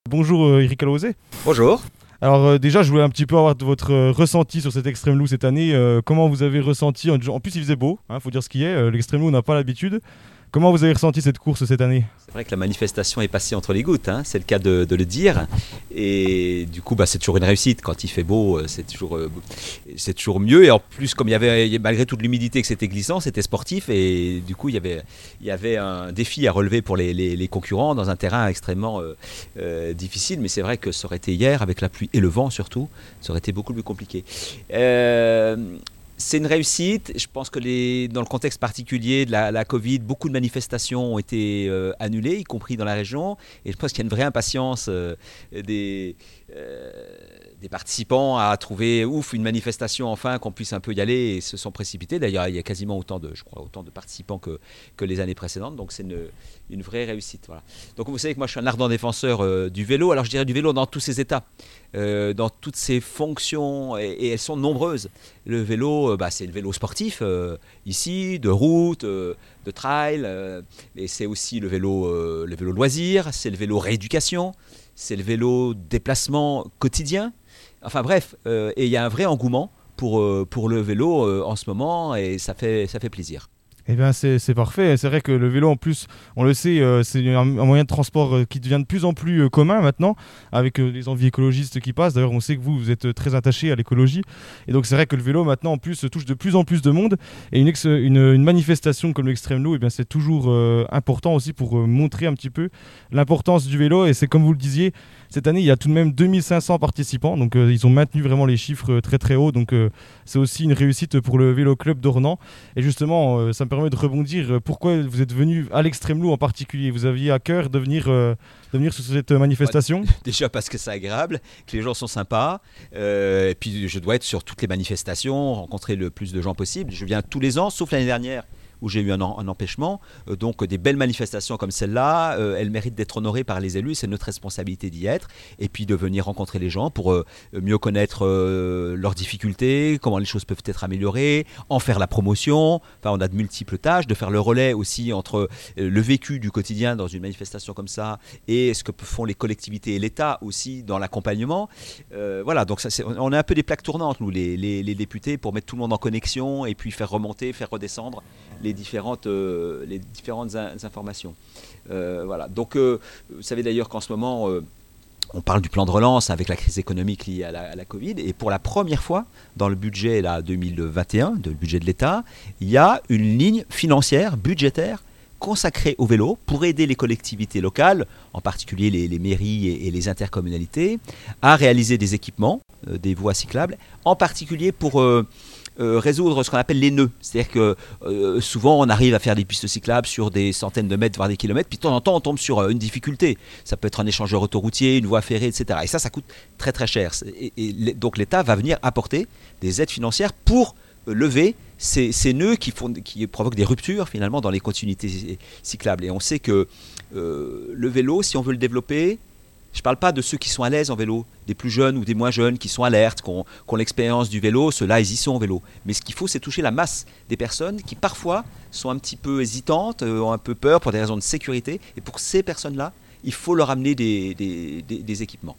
Bonjour euh, Eric Alauzé. Bonjour. Alors euh, déjà, je voulais un petit peu avoir votre euh, ressenti sur cet Extreme Loup cette année. Euh, comment vous avez ressenti? En, plus, il faisait beau, il faut dire ce qui est. L'Extreme Loup n'a pas l'habitude. Comment vous avez ressenti cette course cette année? C'est vrai que la manifestation est passée entre les gouttes, hein, c'est le cas de, le dire. Et du coup, bah, c'est toujours une réussite. Quand il fait beau, c'est toujours, euh, c'est toujours mieux. Et en plus, comme il y avait, malgré toute l'humidité que c'était glissant, c'était sportif. Et du coup, il y avait, il y avait un défi à relever pour les, concurrents dans un terrain extrêmement euh, euh, difficile. Mais c'est vrai que ça aurait été hier, avec la pluie et le vent surtout, ça aurait été beaucoup plus compliqué. Euh, c'est une réussite. Je pense que les, dans le contexte particulier de la, Covid, beaucoup de manifestations ont été euh, annulées, y compris dans la région. Et je pense qu'il y a une vraie impatience euh, des, euh, des participants à trouver ouf une manifestation enfin qu'on puisse un peu y aller et se sont précipités. D'ailleurs, il y a quasiment autant de, je crois, autant de participants que, que les années précédentes. Donc c'est une, vraie réussite. Voilà. Donc vous savez que moi je suis un ardent défenseur euh, du vélo. Alors je dirais du vélo dans tous ses états, euh, dans toutes ses fonctions et, et, elles sont nombreuses. Le vélo, euh, bah, c'est le vélo sportif ici, de route, de trail, et c'est aussi le vélo, le vélo loisir, c'est le vélo rééducation, c'est le vélo déplacement quotidien. Enfin bref, et il y a un vrai engouement pour, pour le vélo en ce moment et ça fait, ça fait plaisir. Eh bien, c'est parfait. C'est vrai que le vélo, en plus, on le sait, euh, c'est un, moyen de transport euh, qui devient de plus en plus euh, commun maintenant, avec euh, les envies écologistes qui passent. D'ailleurs, on sait que vous, vous êtes très attaché à l'écologie. Et donc, c'est vrai que le vélo, maintenant, en plus, touche de plus en plus de monde. Et une, une, manifestation comme l'Extrême Loup, eh bien, c'est toujours euh, important aussi pour euh, montrer un petit peu l'importance du vélo. Et c'est comme vous le disiez, cette année, il y a tout de même 2500 participants. Donc, ils ont maintenu vraiment les chiffres très très hauts. Donc, c'est aussi une réussite pour le Vélo Club d'Ornans. Et justement, ça me permet de rebondir. Pourquoi vous êtes venu à l'extrême loup en particulier? Vous aviez à cœur de venir, euh, de venir sur cette manifestation? Ouais, Déjà parce que c'est agréable, que les gens sont sympas. Euh, et puis je dois être sur toutes les manifestations, rencontrer le plus de gens possible. Je viens tous les ans, sauf l'année dernière où j'ai eu un, en- un empêchement. Euh, donc des belles manifestations comme celle-là, euh, elles méritent d'être honorées par les élus. C'est notre responsabilité d'y être et puis de venir rencontrer les gens pour euh, mieux connaître euh, leurs difficultés, comment les choses peuvent être améliorées, en faire la promotion. Enfin, on a de multiples tâches, de faire le relais aussi entre le vécu du quotidien dans une manifestation comme ça et ce que font les collectivités et l'État aussi dans l'accompagnement. Voilà, donc ça, c'est- on a un peu des plaques tournantes, nous, les- les députés, pour mettre tout le monde en connexion et puis faire remonter, faire redescendre les différentes, euh, les différentes in- informations. Euh, voilà, donc euh, vous savez d'ailleurs qu'en ce moment, on parle du plan de relance avec la crise économique liée à la, Covid. Et pour la première fois, dans le budget là, 2021, de le budget de l'État, il y a une ligne financière, budgétaire, consacrée au vélo pour aider les collectivités locales, en particulier les, les mairies et, les intercommunalités, à réaliser des équipements, des voies cyclables, en particulier pour euh, résoudre ce qu'on appelle les nœuds. C'est-à-dire que euh, souvent on arrive à faire des pistes cyclables sur des centaines de mètres, voire des kilomètres, puis de temps en temps on tombe sur euh, une difficulté. Ça peut être un échangeur autoroutier, une voie ferrée, etc. Et ça, ça coûte très très cher. Et, donc l'État va venir apporter des aides financières pour lever ces, nœuds qui, font, qui provoquent des ruptures finalement dans les continuités cyclables. Et on sait que le vélo, si on veut le développer, je ne parle pas de ceux qui sont à l'aise en vélo, des plus jeunes ou des moins jeunes qui sont alertes, qui ont, l'expérience du vélo, ceux-là, ils y sont en vélo. Mais ce qu'il faut, c'est toucher la masse des personnes qui parfois sont un petit peu hésitantes, euh, ont un peu peur pour des raisons de sécurité. Et pour ces personnes-là, il faut leur amener des, équipements.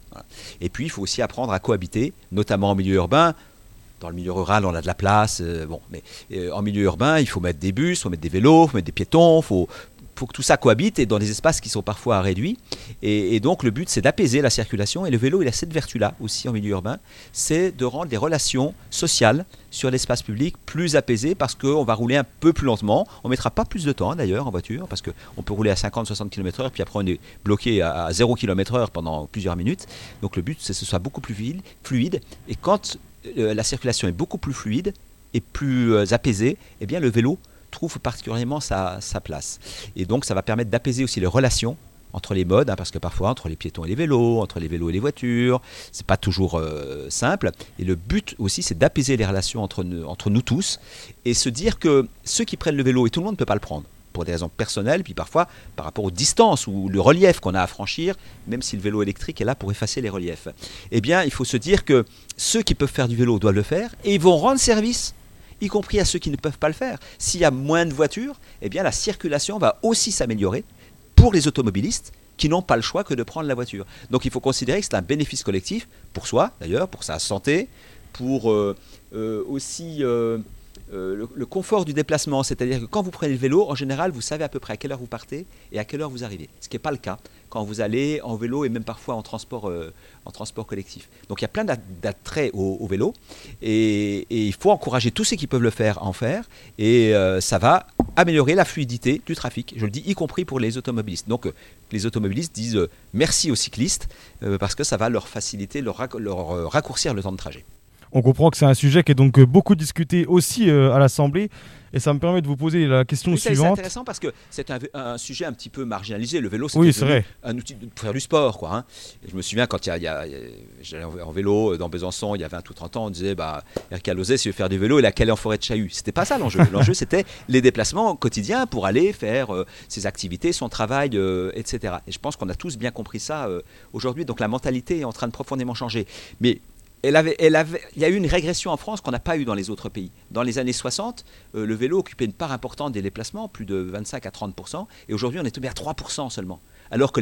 Et puis, il faut aussi apprendre à cohabiter, notamment en milieu urbain. Dans le milieu rural, on a de la place. euh, bon, mais euh, en milieu urbain, il faut mettre des bus, il faut mettre des vélos, il faut mettre des piétons, il faut, faut que tout ça cohabite et dans des espaces qui sont parfois réduits. Et, donc, le but, c'est d'apaiser la circulation. Et le vélo, il a cette vertu-là aussi en milieu urbain c'est de rendre les relations sociales sur l'espace public plus apaisées parce qu'on va rouler un peu plus lentement. On mettra pas plus de temps d'ailleurs en voiture parce qu'on peut rouler à 50-60 km/h puis après on est bloqué à, à 0 km/h pendant plusieurs minutes. Donc le but c'est que ce soit beaucoup plus fluide. fluide. Et quand euh, la circulation est beaucoup plus fluide et plus euh, apaisée, eh bien le vélo trouve particulièrement sa, place. Et donc ça va permettre d'apaiser aussi les relations entre les modes, hein, parce que parfois entre les piétons et les vélos, entre les vélos et les voitures, c'est pas toujours euh, simple. Et le but aussi, c'est d'apaiser les relations entre entre nous tous et se dire que ceux qui prennent le vélo, et tout le monde ne peut pas le prendre, pour des raisons personnelles, puis parfois par rapport aux distances ou le relief qu'on a à franchir, même si le vélo électrique est là pour effacer les reliefs. Eh bien, il faut se dire que ceux qui peuvent faire du vélo doivent le faire et ils vont rendre service y compris à ceux qui ne peuvent pas le faire. S'il y a moins de voitures, eh bien la circulation va aussi s'améliorer pour les automobilistes qui n'ont pas le choix que de prendre la voiture. Donc il faut considérer que c'est un bénéfice collectif pour soi d'ailleurs, pour sa santé, pour euh, euh, aussi euh, euh, le, confort du déplacement. C'est-à-dire que quand vous prenez le vélo, en général, vous savez à peu près à quelle heure vous partez et à quelle heure vous arrivez. Ce qui n'est pas le cas quand vous allez en vélo et même parfois en transport, euh, en transport collectif. Donc il y a plein d'at- d'attraits au, au vélo et, il faut encourager tous ceux qui peuvent le faire à en faire et euh, ça va améliorer la fluidité du trafic. Je le dis y compris pour les automobilistes. Donc les automobilistes disent merci aux cyclistes parce que ça va leur faciliter, leur, rac- leur, raccourcir le temps de trajet. On comprend que c'est un sujet qui est donc euh, beaucoup discuté aussi euh, à l'Assemblée. Et ça me permet de vous poser la question Oui, ça, c'est suivante. intéressant parce que c'est un, un sujet un petit peu marginalisé. Le vélo, Oui, c'est vrai. un outil pour faire du sport. Quoi, hein. Je me souviens quand il y a, il y a- il y a- j'allais en vélo euh, dans Besançon il y a 20 ou 30 ans, on disait bah, Eric Alozet, s'il veut faire du vélo, il a qu'à aller en forêt de Chahut. C'était pas ça l'enjeu. L'enjeu, c'était les déplacements quotidiens pour aller faire euh, ses activités, son travail, euh, etc. Et je pense qu'on a tous bien compris ça euh, aujourd'hui. Donc la mentalité est en train de profondément changer. Mais il y a eu une régression en France qu'on n'a pas eu dans les autres pays. Dans les années 60, euh, le vélo occupait une part importante des déplacements, plus de 25 à 30% et aujourd'hui on est tombé à 3% seulement. Alors que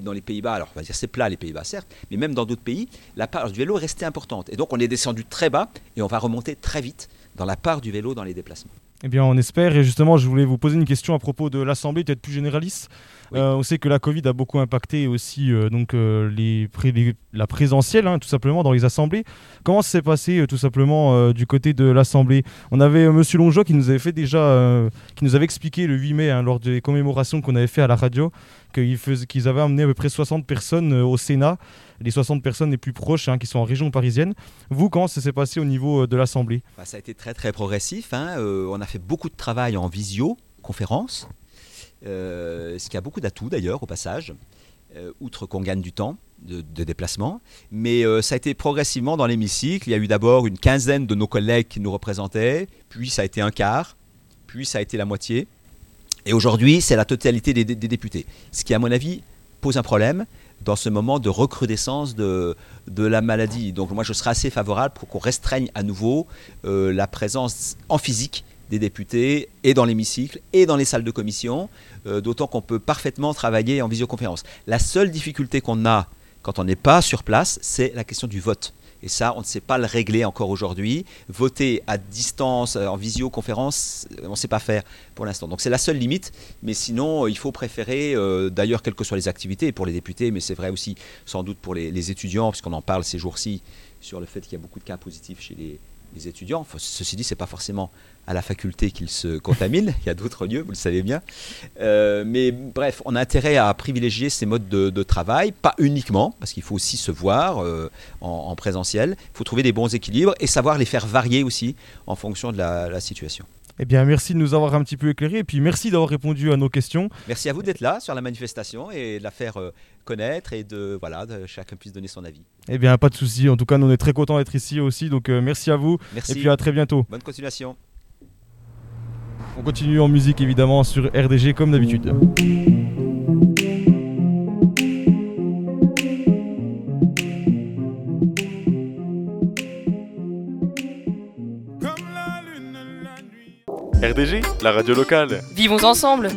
dans les Pays-Bas, alors on va dire c'est plat les Pays-Bas certes, mais même dans d'autres pays, la part du vélo est restée importante. Et donc on est descendu très bas et on va remonter très vite dans la part du vélo dans les déplacements. Eh bien, on espère. Et justement, je voulais vous poser une question à propos de l'Assemblée, peut-être plus généraliste. Euh, on sait que la Covid a beaucoup impacté aussi euh, donc, euh, les pré- les- la présentielle, hein, tout simplement, dans les assemblées. Comment ça s'est passé, euh, tout simplement, euh, du côté de l'Assemblée? On avait euh, Monsieur Longeau qui nous avait fait déjà, euh, qui nous avait expliqué le 8 mai, hein, lors des commémorations qu'on avait fait à la radio, qu'ils avaient amené à peu près 60 personnes euh, au Sénat, les 60 personnes les plus proches, hein, qui sont en région parisienne. Vous, comment ça s'est passé au niveau euh, de l'Assemblée? Bah, ça a été très très progressif. hein. Euh, on a fait beaucoup de travail en visio, conférence, ce qui a beaucoup d'atouts d'ailleurs au passage, euh, outre qu'on gagne du temps de, déplacement. Mais euh, ça a été progressivement dans l'hémicycle. Il y a eu d'abord une quinzaine de nos collègues qui nous représentaient, puis ça a été un quart, puis ça a été la moitié. Et aujourd'hui, c'est la totalité des, députés. Ce qui, à mon avis, pose un problème dans ce moment de recrudescence de, la maladie. Donc moi, je serais assez favorable pour qu'on restreigne à nouveau euh, la présence en physique des députés et dans l'hémicycle et dans les salles de commission, euh, d'autant qu'on peut parfaitement travailler en visioconférence. La seule difficulté qu'on a quand on n'est pas sur place, c'est la question du vote. Et ça, on ne sait pas le régler encore aujourd'hui. Voter à distance, euh, en visioconférence, euh, on ne sait pas faire pour l'instant. Donc c'est la seule limite. Mais sinon, il faut préférer, d'ailleurs, quelles que soient les activités, pour les députés, mais c'est vrai aussi sans doute pour les, étudiants, puisqu'on en parle ces jours-ci, sur le fait qu'il y a beaucoup de cas positifs chez les, étudiants. Ceci dit, c'est pas forcément à la faculté qu'ils se contaminent. Il y a d'autres lieux, vous le savez bien. Euh, mais bref, on a intérêt à privilégier ces modes de, de travail, pas uniquement, parce qu'il faut aussi se voir euh, en, en présentiel. Il faut trouver des bons équilibres et savoir les faire varier aussi en fonction de la, la situation. Eh bien, merci de nous avoir un petit peu éclairé et puis merci d'avoir répondu à nos questions. Merci à vous d'être là sur la manifestation et de la faire euh, connaître et de voilà, de chacun puisse donner son avis. Eh bien, pas de souci. En tout cas, nous on est très contents d'être ici aussi. Donc, euh, merci à vous. Merci. Et puis à très bientôt. Bonne continuation. On continue en musique évidemment sur RDG comme d'habitude. RDG, la radio locale. Vivons ensemble